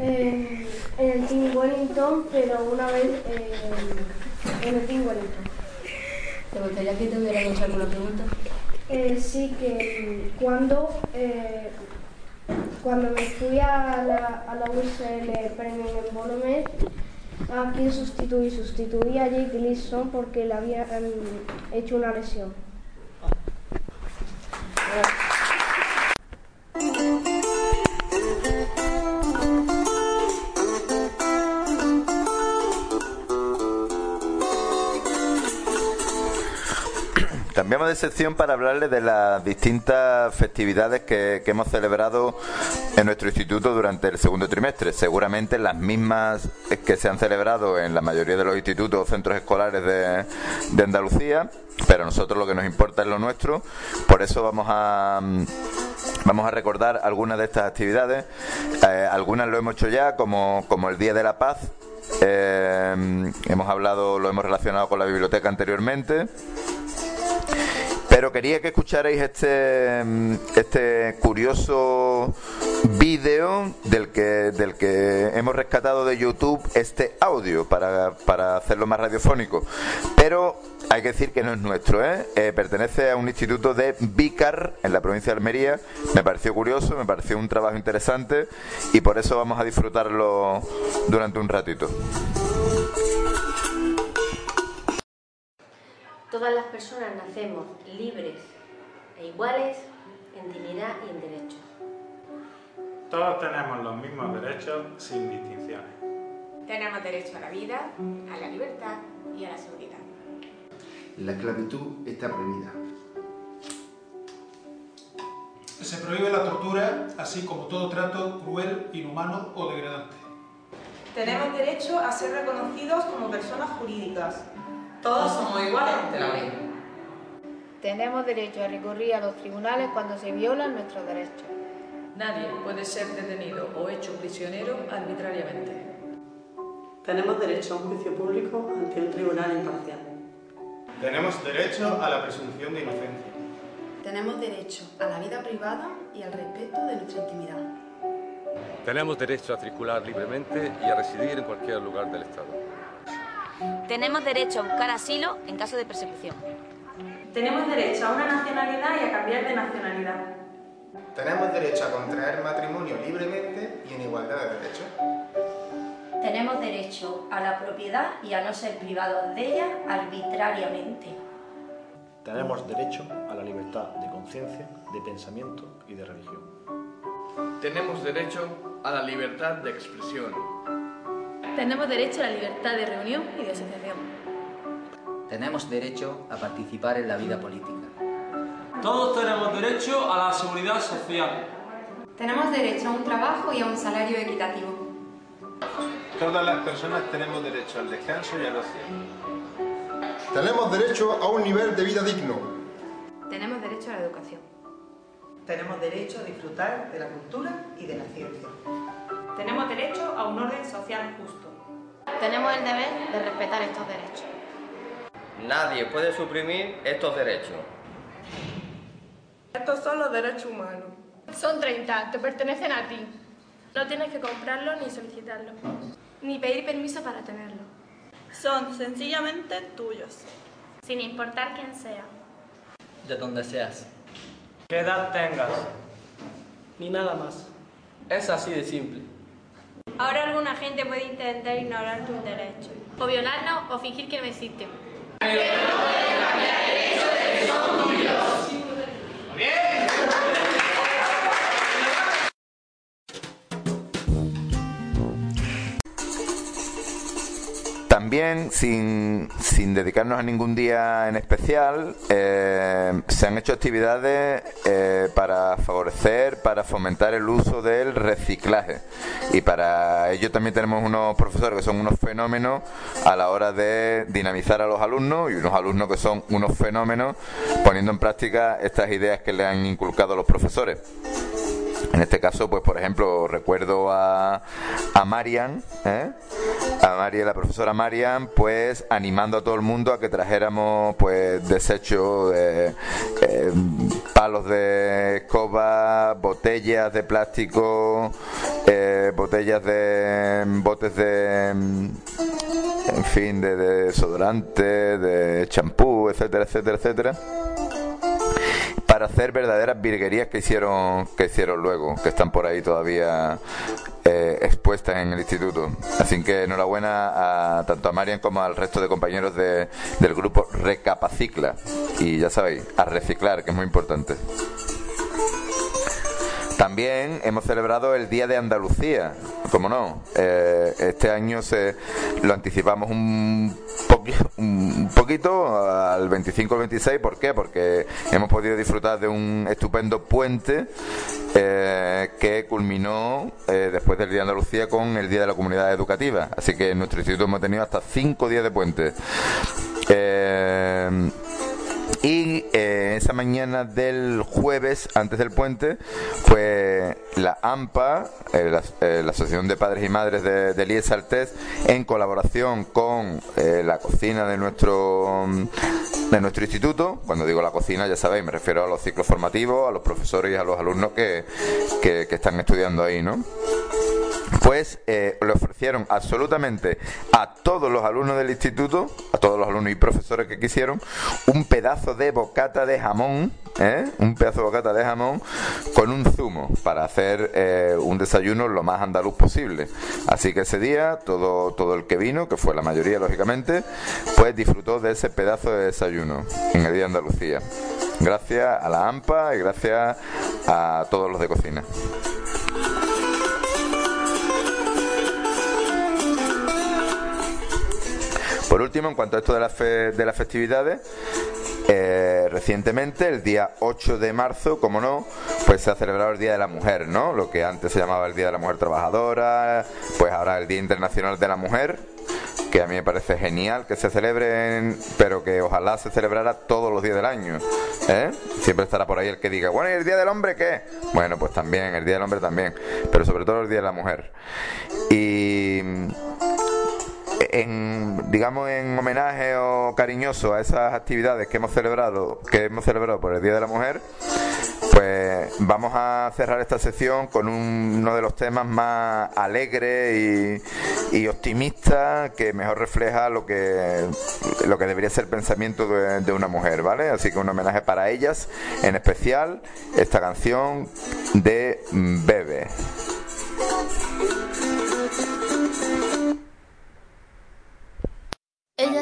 En, en el Team Wellington, pero una vez em, en el Team Wellington. ¿Te gustaría que te hubieran hecho alguna pregunta? Eh, sí que cuando, eh, cuando me fui a la, a la USL Premium en Bolomet, ¿a quién sustituí? Sustituí a Jake Gleason porque le había em, hecho una lesión. Cambiamos de sección para hablarles de las distintas festividades que, hemos celebrado en nuestro instituto durante el segundo trimestre. Seguramente las mismas que se han celebrado en la mayoría de los institutos o centros escolares de, de Andalucía, pero a nosotros lo que nos importa es lo nuestro. Por eso vamos a, vamos a recordar algunas de estas actividades. Eh, algunas lo hemos hecho ya, como, como el Día de la Paz. Eh, hemos hablado, lo hemos relacionado con la biblioteca anteriormente. Pero quería que escucharais este, mm, este curioso vídeo del que, del que hemos rescatado de YouTube este audio para, para hacerlo más radiofónico. Pero hay que decir que no es nuestro, ¿eh? Eh, pertenece a un instituto de Vícar en la provincia de Almería. Me pareció curioso, me pareció un trabajo interesante y por eso vamos a disfrutarlo durante un ratito. Todas las personas nacemos libres e iguales en dignidad y en derechos. Todos tenemos los mismos derechos sin distinciones. Tenemos derecho a la vida, a la libertad y a la seguridad. La esclavitud está prohibida. Se prohíbe la tortura, así como todo trato cruel, inhumano o degradante. Tenemos derecho a ser reconocidos como personas jurídicas. Todos somos iguales ante la ley. Tenemos derecho a recurrir a los tribunales cuando se violan nuestros derechos. Nadie puede ser detenido o hecho prisionero arbitrariamente. Tenemos derecho a un juicio público ante un tribunal imparcial. Tenemos derecho a la presunción de inocencia. Tenemos derecho a la vida privada y al respeto de nuestra intimidad. Tenemos derecho a circular libremente y a residir en cualquier lugar del Estado. Tenemos derecho a buscar asilo en caso de persecución. Tenemos derecho a una nacionalidad y a cambiar de nacionalidad. Tenemos derecho a contraer matrimonio libremente y en igualdad de derechos. Tenemos derecho a la propiedad y a no ser privados de ella arbitrariamente. Tenemos derecho a la libertad de conciencia, de pensamiento y de religión. Tenemos derecho a la libertad de expresión. Tenemos derecho a la libertad de reunión y de asociación. Tenemos derecho a participar en la vida política. Todos tenemos derecho a la seguridad social. Tenemos derecho a un trabajo y a un salario equitativo. Todas las personas tenemos derecho al descanso y al ocio. Tenemos derecho a un nivel de vida digno. Tenemos derecho a la educación. Tenemos derecho a disfrutar de la cultura y de la ciencia. Tenemos derecho a un orden social justo. Tenemos el deber de respetar estos derechos. Nadie puede suprimir estos derechos. Estos son los derechos humanos. Son 30, te pertenecen a ti. No tienes que comprarlo ni solicitarlo, ni pedir permiso para tenerlo. Son sencillamente tuyos. Sin importar quién sea. De donde seas. ¿Qué edad tengas? Ni nada más. Es así de simple. Ahora alguna gente puede intentar ignorar tus derechos. O violarnos o fingir que no existen. Pero no puede cambiar el hecho de que son Sin, sin, dedicarnos a ningún día en especial, eh, se han hecho actividades eh, para favorecer, para fomentar el uso del reciclaje. Y para ello también tenemos unos profesores que son unos fenómenos a la hora de dinamizar a los alumnos y unos alumnos que son unos fenómenos poniendo en práctica estas ideas que le han inculcado los profesores. En este caso, pues por ejemplo, recuerdo a, a Marian, ¿eh? a María, la profesora Marian, pues animando a todo el mundo a que trajéramos pues desechos, eh, eh, palos de escoba, botellas de plástico, eh, botellas de botes de en fin, de, de desodorante, de champú, etcétera, etcétera, etcétera para hacer verdaderas virguerías que hicieron que hicieron luego, que están por ahí todavía eh, expuestas en el instituto. Así que enhorabuena a tanto a Marian como al resto de compañeros de, del grupo Recapacicla. Y ya sabéis, a reciclar, que es muy importante. También hemos celebrado el Día de Andalucía, como no. Eh, este año se lo anticipamos un, un poquito al 25 o 26. ¿Por qué? Porque hemos podido disfrutar de un estupendo puente eh, que culminó eh, después del Día de Andalucía con el Día de la Comunidad Educativa. Así que en nuestro instituto hemos tenido hasta cinco días de puente. Eh, y eh, esa mañana del jueves, antes del puente, pues la AMPA, eh, la, eh, la, Asociación de Padres y Madres de, de Lies en colaboración con eh, la cocina de nuestro de nuestro instituto, cuando digo la cocina ya sabéis, me refiero a los ciclos formativos, a los profesores y a los alumnos que, que están estudiando ahí, ¿no? Pues eh, le ofrecieron absolutamente a todos los alumnos del instituto, a todos los alumnos y profesores que quisieron, un pedazo de bocata de jamón, ¿eh? un pedazo de bocata de jamón con un zumo para hacer eh, un desayuno lo más andaluz posible. Así que ese día todo, todo el que vino, que fue la mayoría lógicamente, pues disfrutó de ese pedazo de desayuno en el día de Andalucía. Gracias a la AMPA y gracias a todos los de cocina. Por último, en cuanto a esto de, las festividades, eh, recientemente, el día 8 de marzo, como no, pues se ha celebrado el Día de la Mujer, ¿no? Lo que antes se llamaba el Día de la Mujer Trabajadora, pues ahora el Día Internacional de la Mujer, que a mí me parece genial que se celebren, pero que ojalá se celebrara todos los días del año. ¿eh? Siempre estará por ahí el que diga, bueno, ¿y el Día del Hombre qué? Bueno, pues también, el Día del Hombre también, pero sobre todo el Día de la Mujer. Y en, digamos, en homenaje o cariñoso a esas actividades que hemos celebrado, que hemos celebrado por el Día de la Mujer, pues vamos a cerrar esta sección con un, uno de los temas más alegres y, y, optimista que mejor refleja lo que lo que debería ser el pensamiento de, de, una mujer, ¿vale? Así que un homenaje para ellas, en especial esta canción de Bebe.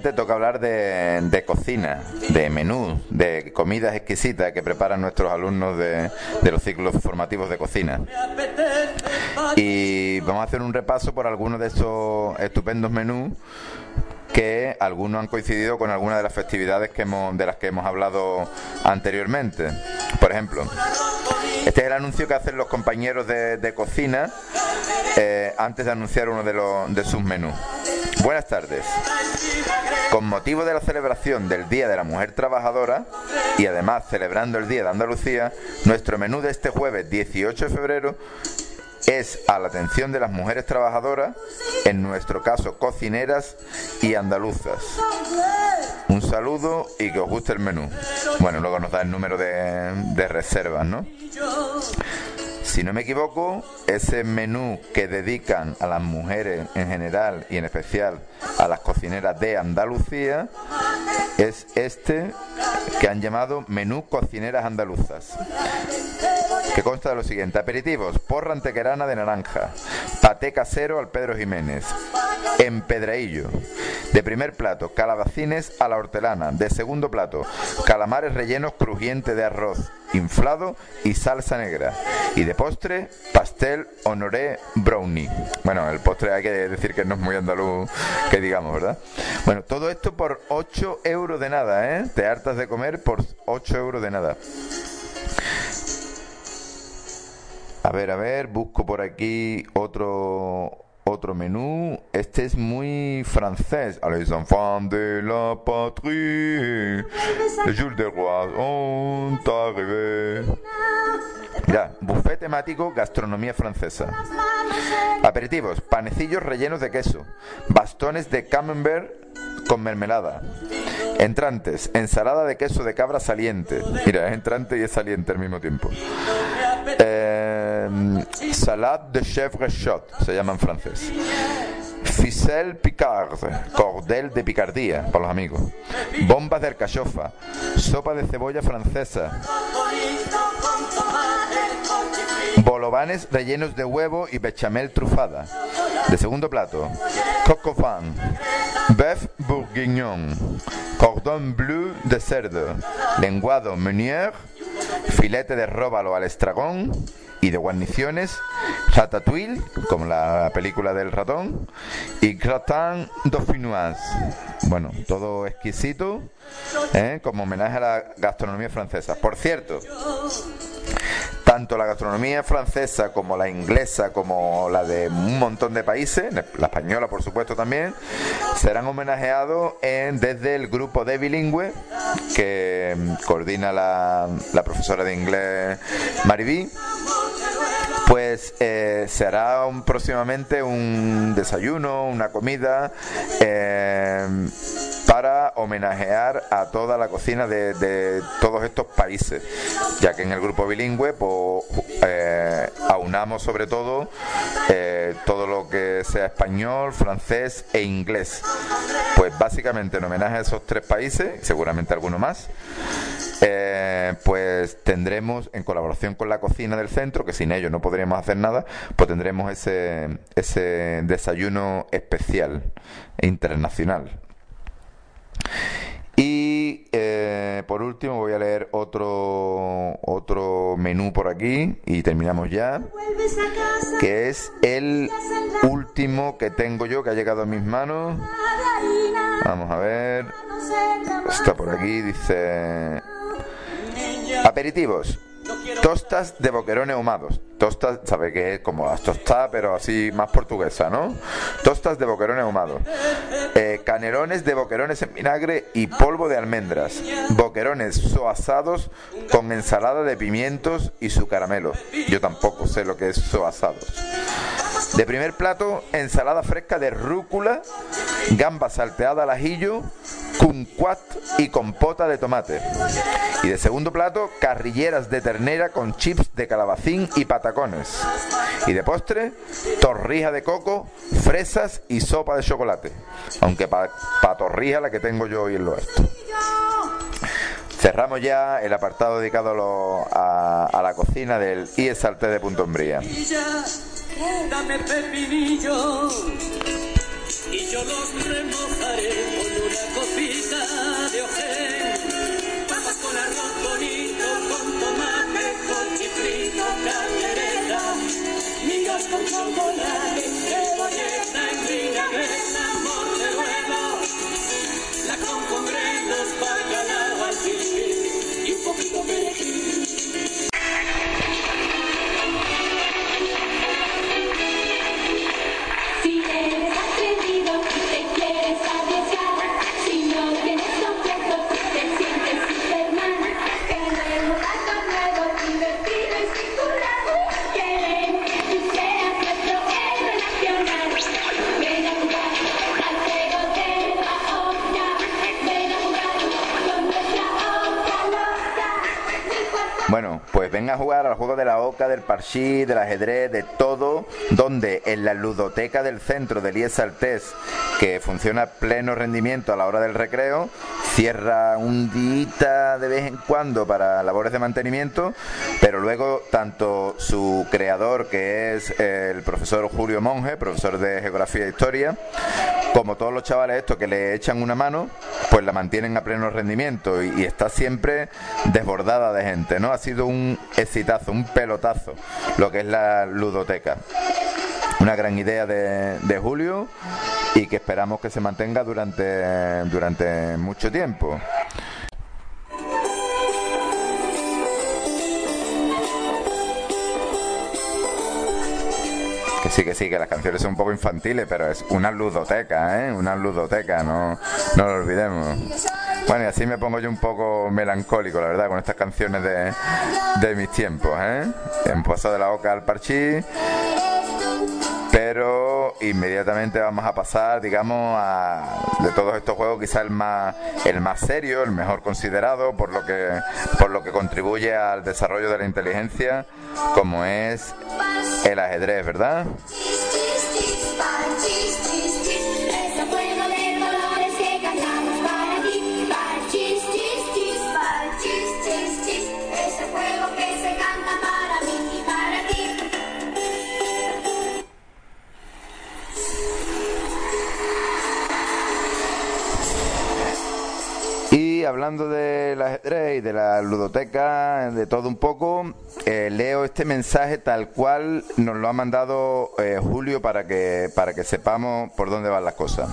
Toca hablar de, cocina, de menú, de comidas exquisitas que preparan nuestros alumnos de, los ciclos formativos de cocina. Y vamos a hacer un repaso por algunos de esos estupendos menús que algunos han coincidido con algunas de las festividades que hemos, de las que hemos hablado anteriormente. Por ejemplo, este es el anuncio que hacen los compañeros de, de cocina eh, antes de anunciar uno de, los, de sus menús. Buenas tardes. Con motivo de la celebración del Día de la Mujer Trabajadora y además celebrando el Día de Andalucía, nuestro menú de este jueves 18 de febrero es a la atención de las mujeres trabajadoras, en nuestro caso cocineras y andaluzas. Un saludo y que os guste el menú. Bueno, luego nos da el número de, reservas, ¿no? Si no me equivoco, ese menú que dedican a las mujeres en general y en especial a las cocineras de Andalucía es este que han llamado menú cocineras andaluzas que consta de lo siguiente aperitivos porra antequerana de naranja paté casero al Pedro Jiménez empedraillo de primer plato calabacines a la hortelana. De segundo plato calamares rellenos crujiente de arroz inflado y salsa negra. Y de postre pastel honoré brownie. Bueno el postre hay que decir que no es muy andaluz que digamos verdad bueno todo esto por 8 euros de nada ¿eh? te hartas de comer por 8 euros de nada. A ver, a ver, busco por aquí otro otro menú. Este es muy francés. Les enfants de la patrie, le jour de roi sont arrivés. Mira, buffet temático, gastronomía francesa. Aperitivos, panecillos rellenos de queso, bastones de camembert con mermelada. Entrantes, ensalada de queso de cabra saliente. Mira, es entrante y es saliente al mismo tiempo. Eh, salade de chèvre shot, se llama en francés. Ficelle Picard, cordel de picardía, para los amigos. Bombas de alcachofa, sopa de cebolla francesa. Bolovanes rellenos de huevo y bechamel trufada. De segundo plato, coq au bœuf bourguignon, cordon bleu de cerdo, lenguado meunier, filete de róbalo al estragón y de guarniciones, ratatouille, como la película del ratón, y gratin dauphinoise. Bueno, todo exquisito, ¿eh? como homenaje a la gastronomía francesa. Por cierto, tanto la gastronomía francesa como la inglesa, como la de un montón de países, la española por supuesto también, serán homenajeados en, desde el grupo de bilingüe que mm, coordina la, profesora de inglés Maribí pues eh, se hará un, próximamente un desayuno, una comida eh, para homenajear a toda la cocina de, todos estos países, ya que en el grupo bilingüe pues, eh, aunamos sobre todo todo lo que sea español, francés e inglés. Pues básicamente en homenaje a esos tres países, seguramente alguno más, pues tendremos en colaboración con la cocina del centro, que sin ello no podría hacer nada, pues tendremos ese, ese desayuno especial internacional. Eh, por último voy a leer otro, otro menú por aquí y terminamos ya, que es el último que tengo yo que ha llegado a mis manos. Vamos a ver. Está por aquí, dice... Aperitivos. Tostas de boquerones ahumados. Tostas, sabe que es como las tostadas, pero así más portuguesa, ¿no? Tostas de boquerones ahumados. Eh, canelones de boquerones en vinagre y polvo de almendras. Boquerones soasados con ensalada de pimientos y su caramelo. Yo tampoco sé lo que es soasados. De primer plato, ensalada fresca de rúcula, gamba salteada al ajillo, kumquat y compota de tomate. Y de segundo plato, carrilleras de ternera con chips de calabacín y patacones. Y de postre, torrija de coco, fresas y sopa de chocolate. Aunque para pa torrija la que tengo yo hoy en lo esto. Cerramos ya el apartado dedicado a, la cocina del IESALTE de Punto Umbría dame pepinillos y yo los remojaré con una copita de ojén. Papas con arroz bonito, con tomate, con chifrito, caldereta, migas con chocolate, cebolleta en vinagreta, Bueno, pues ven a jugar al juego de la oca, del parchí, del ajedrez, de todo, donde en la ludoteca del centro del IES Altés, que funciona a pleno rendimiento a la hora del recreo, cierra un día de vez en cuando para labores de mantenimiento, pero luego tanto su creador, que es el profesor Julio Monge, profesor de Geografía e Historia, como todos los chavales estos que le echan una mano, pues la mantienen a pleno rendimiento y, y está siempre desbordada de gente, ¿no? sido un exitazo, un pelotazo, lo que es la ludoteca. Una gran idea de, Julio y que esperamos que se mantenga durante, durante mucho tiempo. Que sí, que sí, que las canciones son un poco infantiles, pero es una ludoteca, ¿eh? Una ludoteca, no, no lo olvidemos. Bueno, y así me pongo yo un poco melancólico, la verdad, con estas canciones de, de mis tiempos, ¿eh? En Pozo de la Oca al Parchí. Pero inmediatamente vamos a pasar, digamos, a, de todos estos juegos, quizá el más, el más serio, el mejor considerado, por lo que, por lo que contribuye al desarrollo de la inteligencia, como es el ajedrez, ¿verdad? Hablando del ajedrez y de la ludoteca, de todo un poco, eh, leo este mensaje tal cual nos lo ha mandado eh, Julio para que, para que sepamos por dónde van las cosas.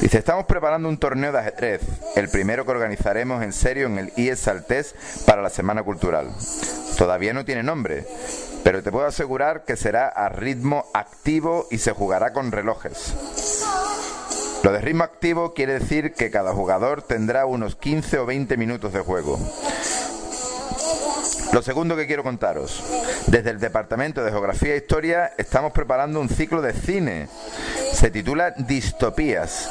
Dice, estamos preparando un torneo de ajedrez, el primero que organizaremos en serio en el IES Saltés para la Semana Cultural. Todavía no tiene nombre, pero te puedo asegurar que será a ritmo activo y se jugará con relojes. Lo de ritmo activo quiere decir que cada jugador tendrá unos 15 o 20 minutos de juego. Lo segundo que quiero contaros, desde el Departamento de Geografía e Historia estamos preparando un ciclo de cine. Se titula Distopías.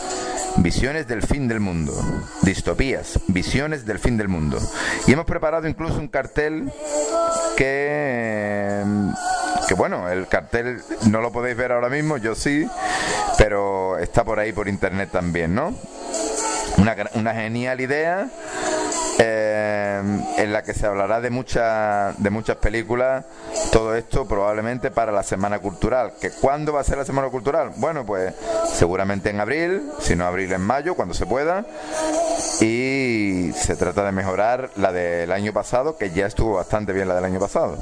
Visiones del fin del mundo. Distopías, visiones del fin del mundo. Y hemos preparado incluso un cartel que que bueno, el cartel no lo podéis ver ahora mismo, yo sí, pero está por ahí por internet también, ¿no? Una, una genial idea eh, en la que se hablará de, muchas de muchas películas, todo esto probablemente para la Semana Cultural. ¿Que ¿Cuándo va a ser la Semana Cultural? Bueno, pues seguramente en abril, si no abril en mayo, cuando se pueda. Y se trata de mejorar la del año pasado, que ya estuvo bastante bien la del año pasado.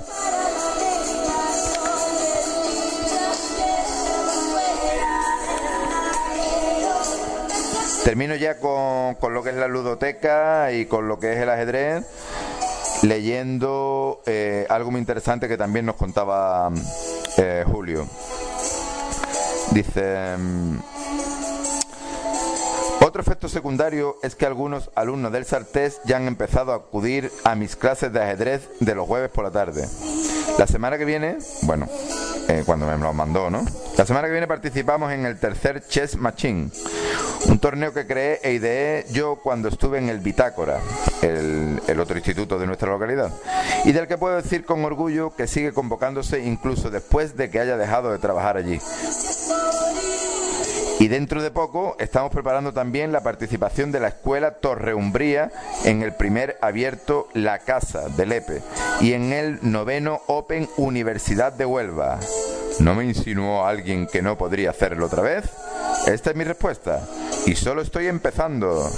Termino ya con, lo que es la ludoteca y con lo que es el ajedrez, leyendo eh, algo muy interesante que también nos contaba eh, Julio. Dice... Mm, otro efecto secundario es que algunos alumnos del Sartés ya han empezado a acudir a mis clases de ajedrez de los jueves por la tarde. La semana que viene, bueno, eh, cuando me lo mandó, ¿no? La semana que viene participamos en el tercer Chess Machine, un torneo que creé e ideé yo cuando estuve en el Bitácora, el, el otro instituto de nuestra localidad, y del que puedo decir con orgullo que sigue convocándose incluso después de que haya dejado de trabajar allí. Y dentro de poco estamos preparando también la participación de la escuela Torre Umbría en el primer abierto La Casa de Lepe y en el noveno Open Universidad de Huelva. ¿No me insinuó alguien que no podría hacerlo otra vez? Esta es mi respuesta. Y solo estoy empezando.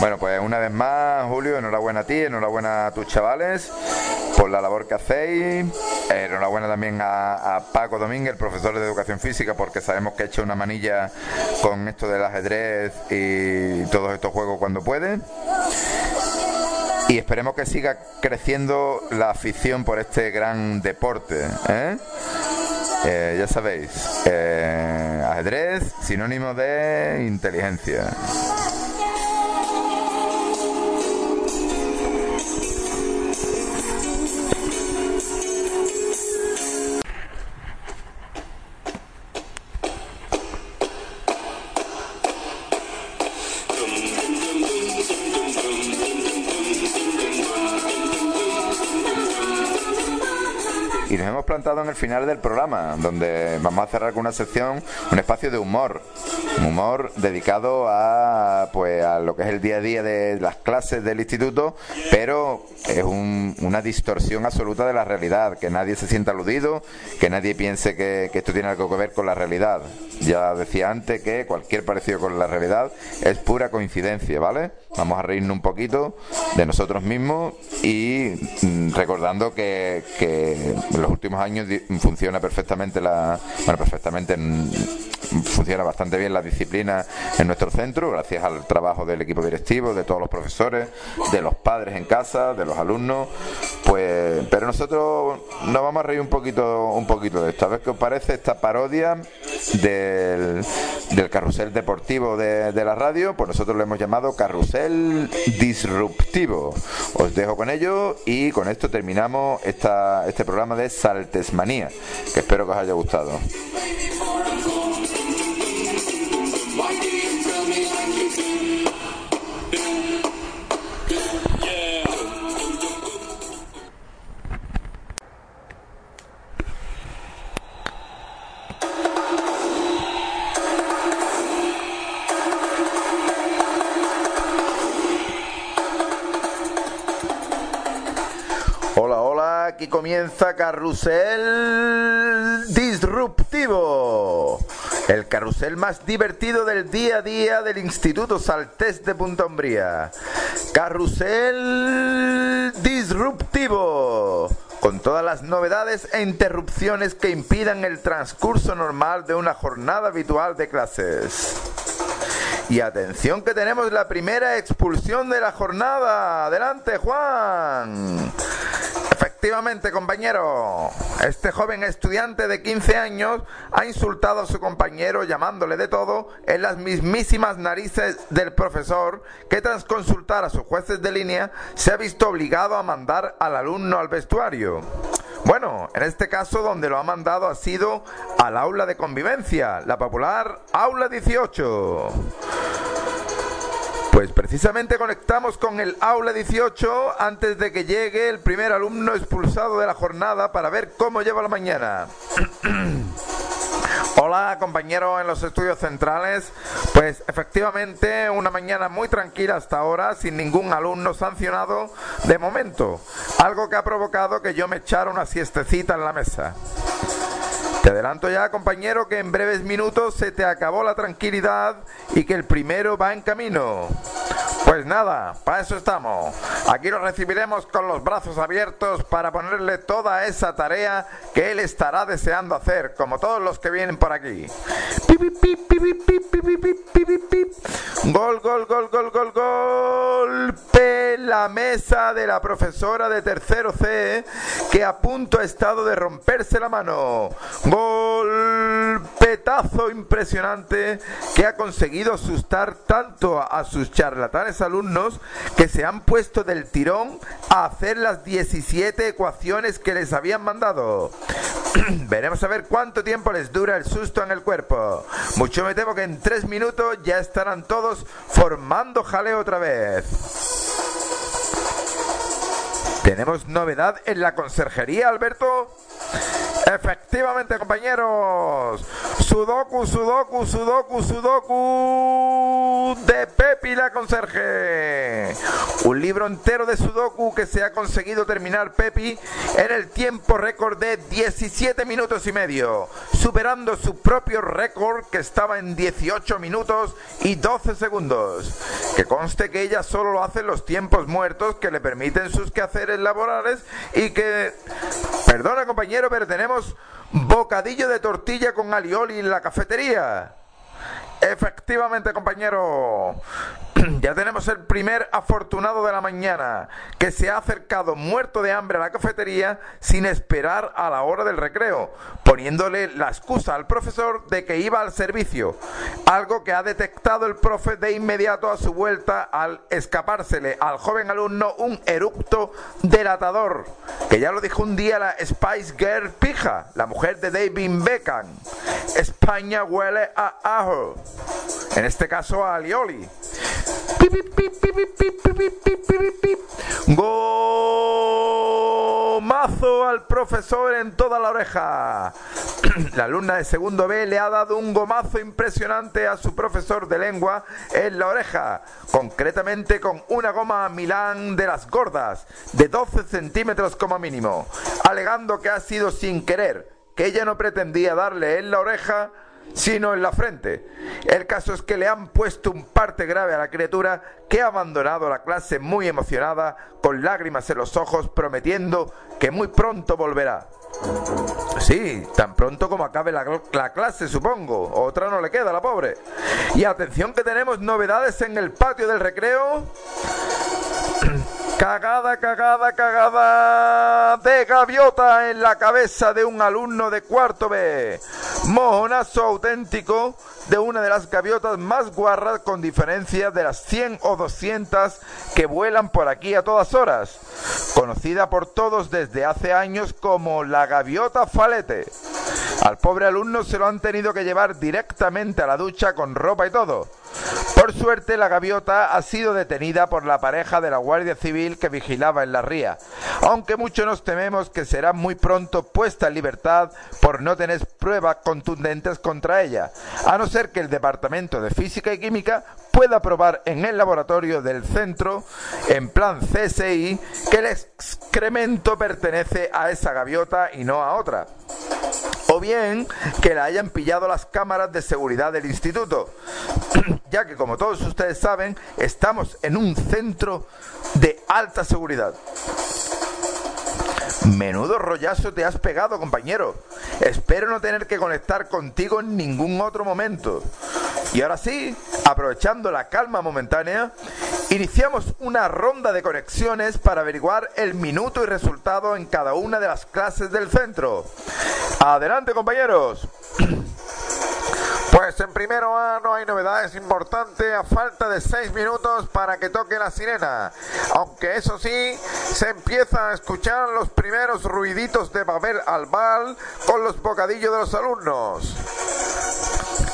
Bueno, pues una vez más, Julio, enhorabuena a ti, enhorabuena a tus chavales por la labor que hacéis. enhorabuena también a, Paco Domínguez, profesor de educación física, porque sabemos que ha hecho una manilla con esto del ajedrez y todos estos juegos cuando puede. Y esperemos que siga creciendo la afición por este gran deporte. ¿eh? Eh, ya sabéis, eh, ajedrez, sinónimo de inteligencia. Plantado en el final del programa, donde vamos a cerrar con una sección, un espacio de humor, un humor dedicado a pues a lo que es el día a día de las clases del instituto, pero es una distorsión absoluta de la realidad, que nadie se sienta aludido, que nadie piense que, que esto tiene algo que ver con la realidad. Ya decía antes que cualquier parecido con la realidad es pura coincidencia, ¿vale? Vamos a reírnos un poquito de nosotros mismos y mm, recordando que, que en los últimos años funciona perfectamente la. Bueno, perfectamente. Funciona bastante bien la disciplina en nuestro centro, gracias al trabajo del equipo directivo, de todos los profesores, de los padres en casa, de los alumnos. Pues, pero nosotros nos vamos a reír un poquito, un poquito de esto. A ver qué os parece esta parodia del, del carrusel deportivo de, de la radio. Pues nosotros lo hemos llamado carrusel disruptivo. Os dejo con ello y con esto terminamos esta, este programa de Saltesmanía, que espero que os haya gustado. Carrusel Disruptivo. el carrusel más divertido del día a día del Instituto Saltés de Punta Umbría. Carrusel disruptivo, con todas las novedades e interrupciones que impidan el transcurso normal de una jornada habitual de clases. Y atención que tenemos la primera expulsión de la jornada. Adelante, Juan. Efectivamente, compañero. Este joven estudiante de 15 años ha insultado a su compañero llamándole de todo en las mismísimas narices del profesor que tras consultar a sus jueces de línea se ha visto obligado a mandar al alumno al vestuario. Bueno, en este caso donde lo ha mandado ha sido al aula de convivencia, la popular aula 18. Pues precisamente conectamos con el aula 18 antes de que llegue el primer alumno expulsado de la jornada para ver cómo lleva la mañana. Hola compañeros en los estudios centrales. Pues efectivamente una mañana muy tranquila hasta ahora, sin ningún alumno sancionado de momento. Algo que ha provocado que yo me echara una siestecita en la mesa. Te adelanto ya, compañero, que en breves minutos se te acabó la tranquilidad y que el primero va en camino. Pues nada, para eso estamos. Aquí lo recibiremos con los brazos abiertos para ponerle toda esa tarea que él estará deseando hacer, como todos los que vienen por aquí. Gol. Golpetazo impresionante que ha conseguido asustar tanto a sus charlatanes alumnos que se han puesto del tirón a hacer las 17 ecuaciones que les habían mandado. Veremos a ver cuánto tiempo les dura el susto en el cuerpo. Mucho me temo que en tres minutos ya estarán todos formando jaleo otra vez. ¿Tenemos novedad en la conserjería, Alberto? Efectivamente, compañeros. Sudoku, Sudoku, Sudoku, Sudoku de Pepi la conserje. Un libro entero de Sudoku que se ha conseguido terminar Pepi en el tiempo récord de 17 minutos y medio, superando su propio récord que estaba en 18 minutos y 12 segundos. Que conste que ella solo lo hace en los tiempos muertos que le permiten sus quehaceres laborales y que, perdona compañero, pero tenemos bocadillo de tortilla con alioli en la cafetería. Efectivamente, compañero. Ya tenemos el primer afortunado de la mañana que se ha acercado muerto de hambre a la cafetería sin esperar a la hora del recreo, poniéndole la excusa al profesor de que iba al servicio, algo que ha detectado el profe de inmediato a su vuelta al escapársele al joven alumno un eructo delatador, que ya lo dijo un día la Spice Girl Pija, la mujer de David Beckham. España huele a ajo. En este caso a alioli. Gomazo al profesor en toda la oreja. La alumna de segundo B le ha dado un gomazo impresionante a su profesor de lengua en la oreja, concretamente con una goma Milán de las gordas, de 12 centímetros como mínimo, alegando que ha sido sin querer, que ella no pretendía darle en la oreja sino en la frente. El caso es que le han puesto un parte grave a la criatura que ha abandonado la clase muy emocionada, con lágrimas en los ojos, prometiendo que muy pronto volverá. Sí, tan pronto como acabe la, la, clase, supongo. Otra no le queda, la pobre. Y atención que tenemos novedades en el patio del recreo. Cagada, cagada, cagada de gaviota en la cabeza de un alumno de cuarto B. Mojonazo auténtico de una de las gaviotas más guarras con diferencia de las 100 o 200 que vuelan por aquí a todas horas. Conocida por todos desde hace años como la gaviota falete. Al pobre alumno se lo han tenido que llevar directamente a la ducha con ropa y todo. Por suerte, la gaviota ha sido detenida por la pareja de la Guardia Civil que vigilaba en la ría, aunque mucho nos tememos que será muy pronto puesta en libertad por no tener pruebas contundentes contra ella, a no ser que el Departamento de Física y Química pueda probar en el laboratorio del centro, en plan CSI, que el excremento pertenece a esa gaviota y no a otra. O bien que la hayan pillado las cámaras de seguridad del instituto, ya que como todos ustedes saben, estamos en un centro de alta seguridad. Menudo rollazo te has pegado, compañero. Espero no tener que conectar contigo en ningún otro momento. Y ahora sí, aprovechando la calma momentánea, iniciamos una ronda de conexiones para averiguar el minuto y resultado en cada una de las clases del centro. Adelante, compañeros. Pues en primero A no hay novedades importantes a falta de seis minutos para que toque la sirena. Aunque eso sí, se empieza a escuchar los primeros ruiditos de Babel Albal con los bocadillos de los alumnos.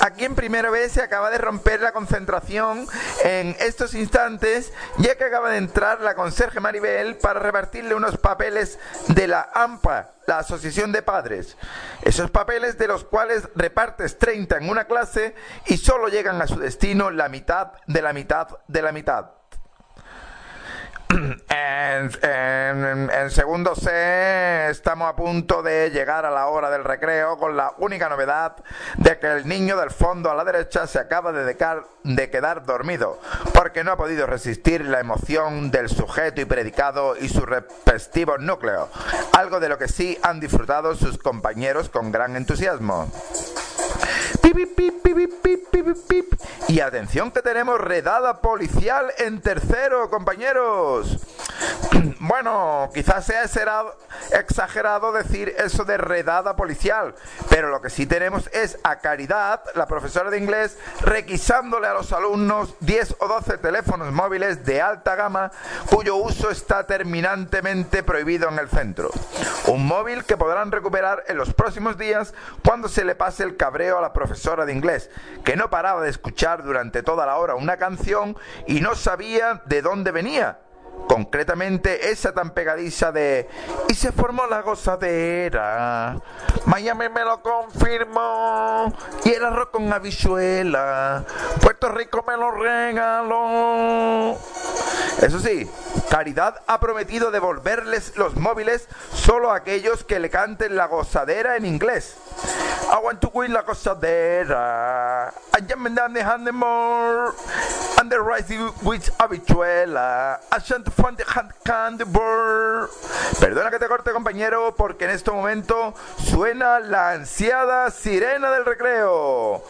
Aquí en primera vez se acaba de romper la concentración en estos instantes, ya que acaba de entrar la conserje Maribel para repartirle unos papeles de la AMPA, la Asociación de Padres. Esos papeles de los cuales repartes 30 en una clase y solo llegan a su destino la mitad de la mitad de la mitad. En, en, en, segundo C estamos a punto de llegar a la hora del recreo con la única novedad de que el niño del fondo a la derecha se acaba de, decar, de quedar dormido porque no ha podido resistir la emoción del sujeto y predicado y su respectivo núcleo, algo de lo que sí han disfrutado sus compañeros con gran entusiasmo. Y atención que tenemos redada policial en tercero, compañeros. Bueno, quizás sea exagerado decir eso de redada policial, pero lo que sí tenemos es a Caridad, la profesora de inglés, requisándole a los alumnos 10 o 12 teléfonos móviles de alta gama cuyo uso está terminantemente prohibido en el centro. Un móvil que podrán recuperar en los próximos días cuando se le pase el cabreo a la profesora de inglés, que no paraba de escuchar durante toda la hora una canción y no sabía de dónde venía concretamente esa tan pegadiza de y se formó la gozadera Miami me lo confirmó y el arroz con habichuela Puerto Rico me lo regaló eso sí, Caridad ha prometido devolverles los móviles solo a aquellos que le canten la gozadera en inglés. I want to win la gozadera. I am in the hand more. And the rice with habichuela. I bird. Perdona que te corte, compañero, porque en este momento suena la ansiada sirena del recreo.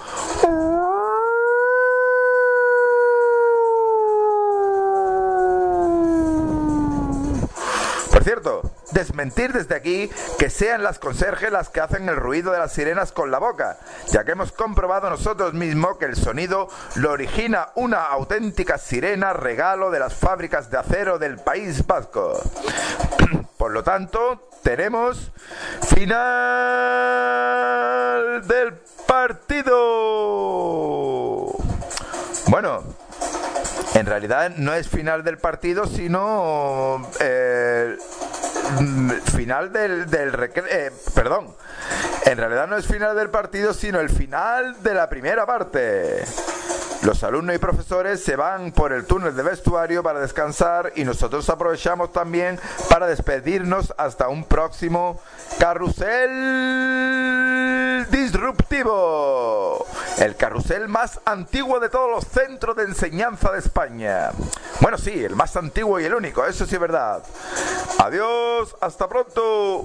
Por cierto, desmentir desde aquí que sean las conserjes las que hacen el ruido de las sirenas con la boca, ya que hemos comprobado nosotros mismos que el sonido lo origina una auténtica sirena regalo de las fábricas de acero del País Vasco. Por lo tanto, tenemos final del partido. Bueno, en realidad no es final del partido, sino eh, final del, del eh, perdón. En realidad no es final del partido, sino el final de la primera parte. Los alumnos y profesores se van por el túnel de vestuario para descansar y nosotros aprovechamos también para despedirnos hasta un próximo carrusel disruptivo. El carrusel más antiguo de todos los centros de enseñanza de España. Bueno, sí, el más antiguo y el único, eso sí es verdad. Adiós, hasta pronto.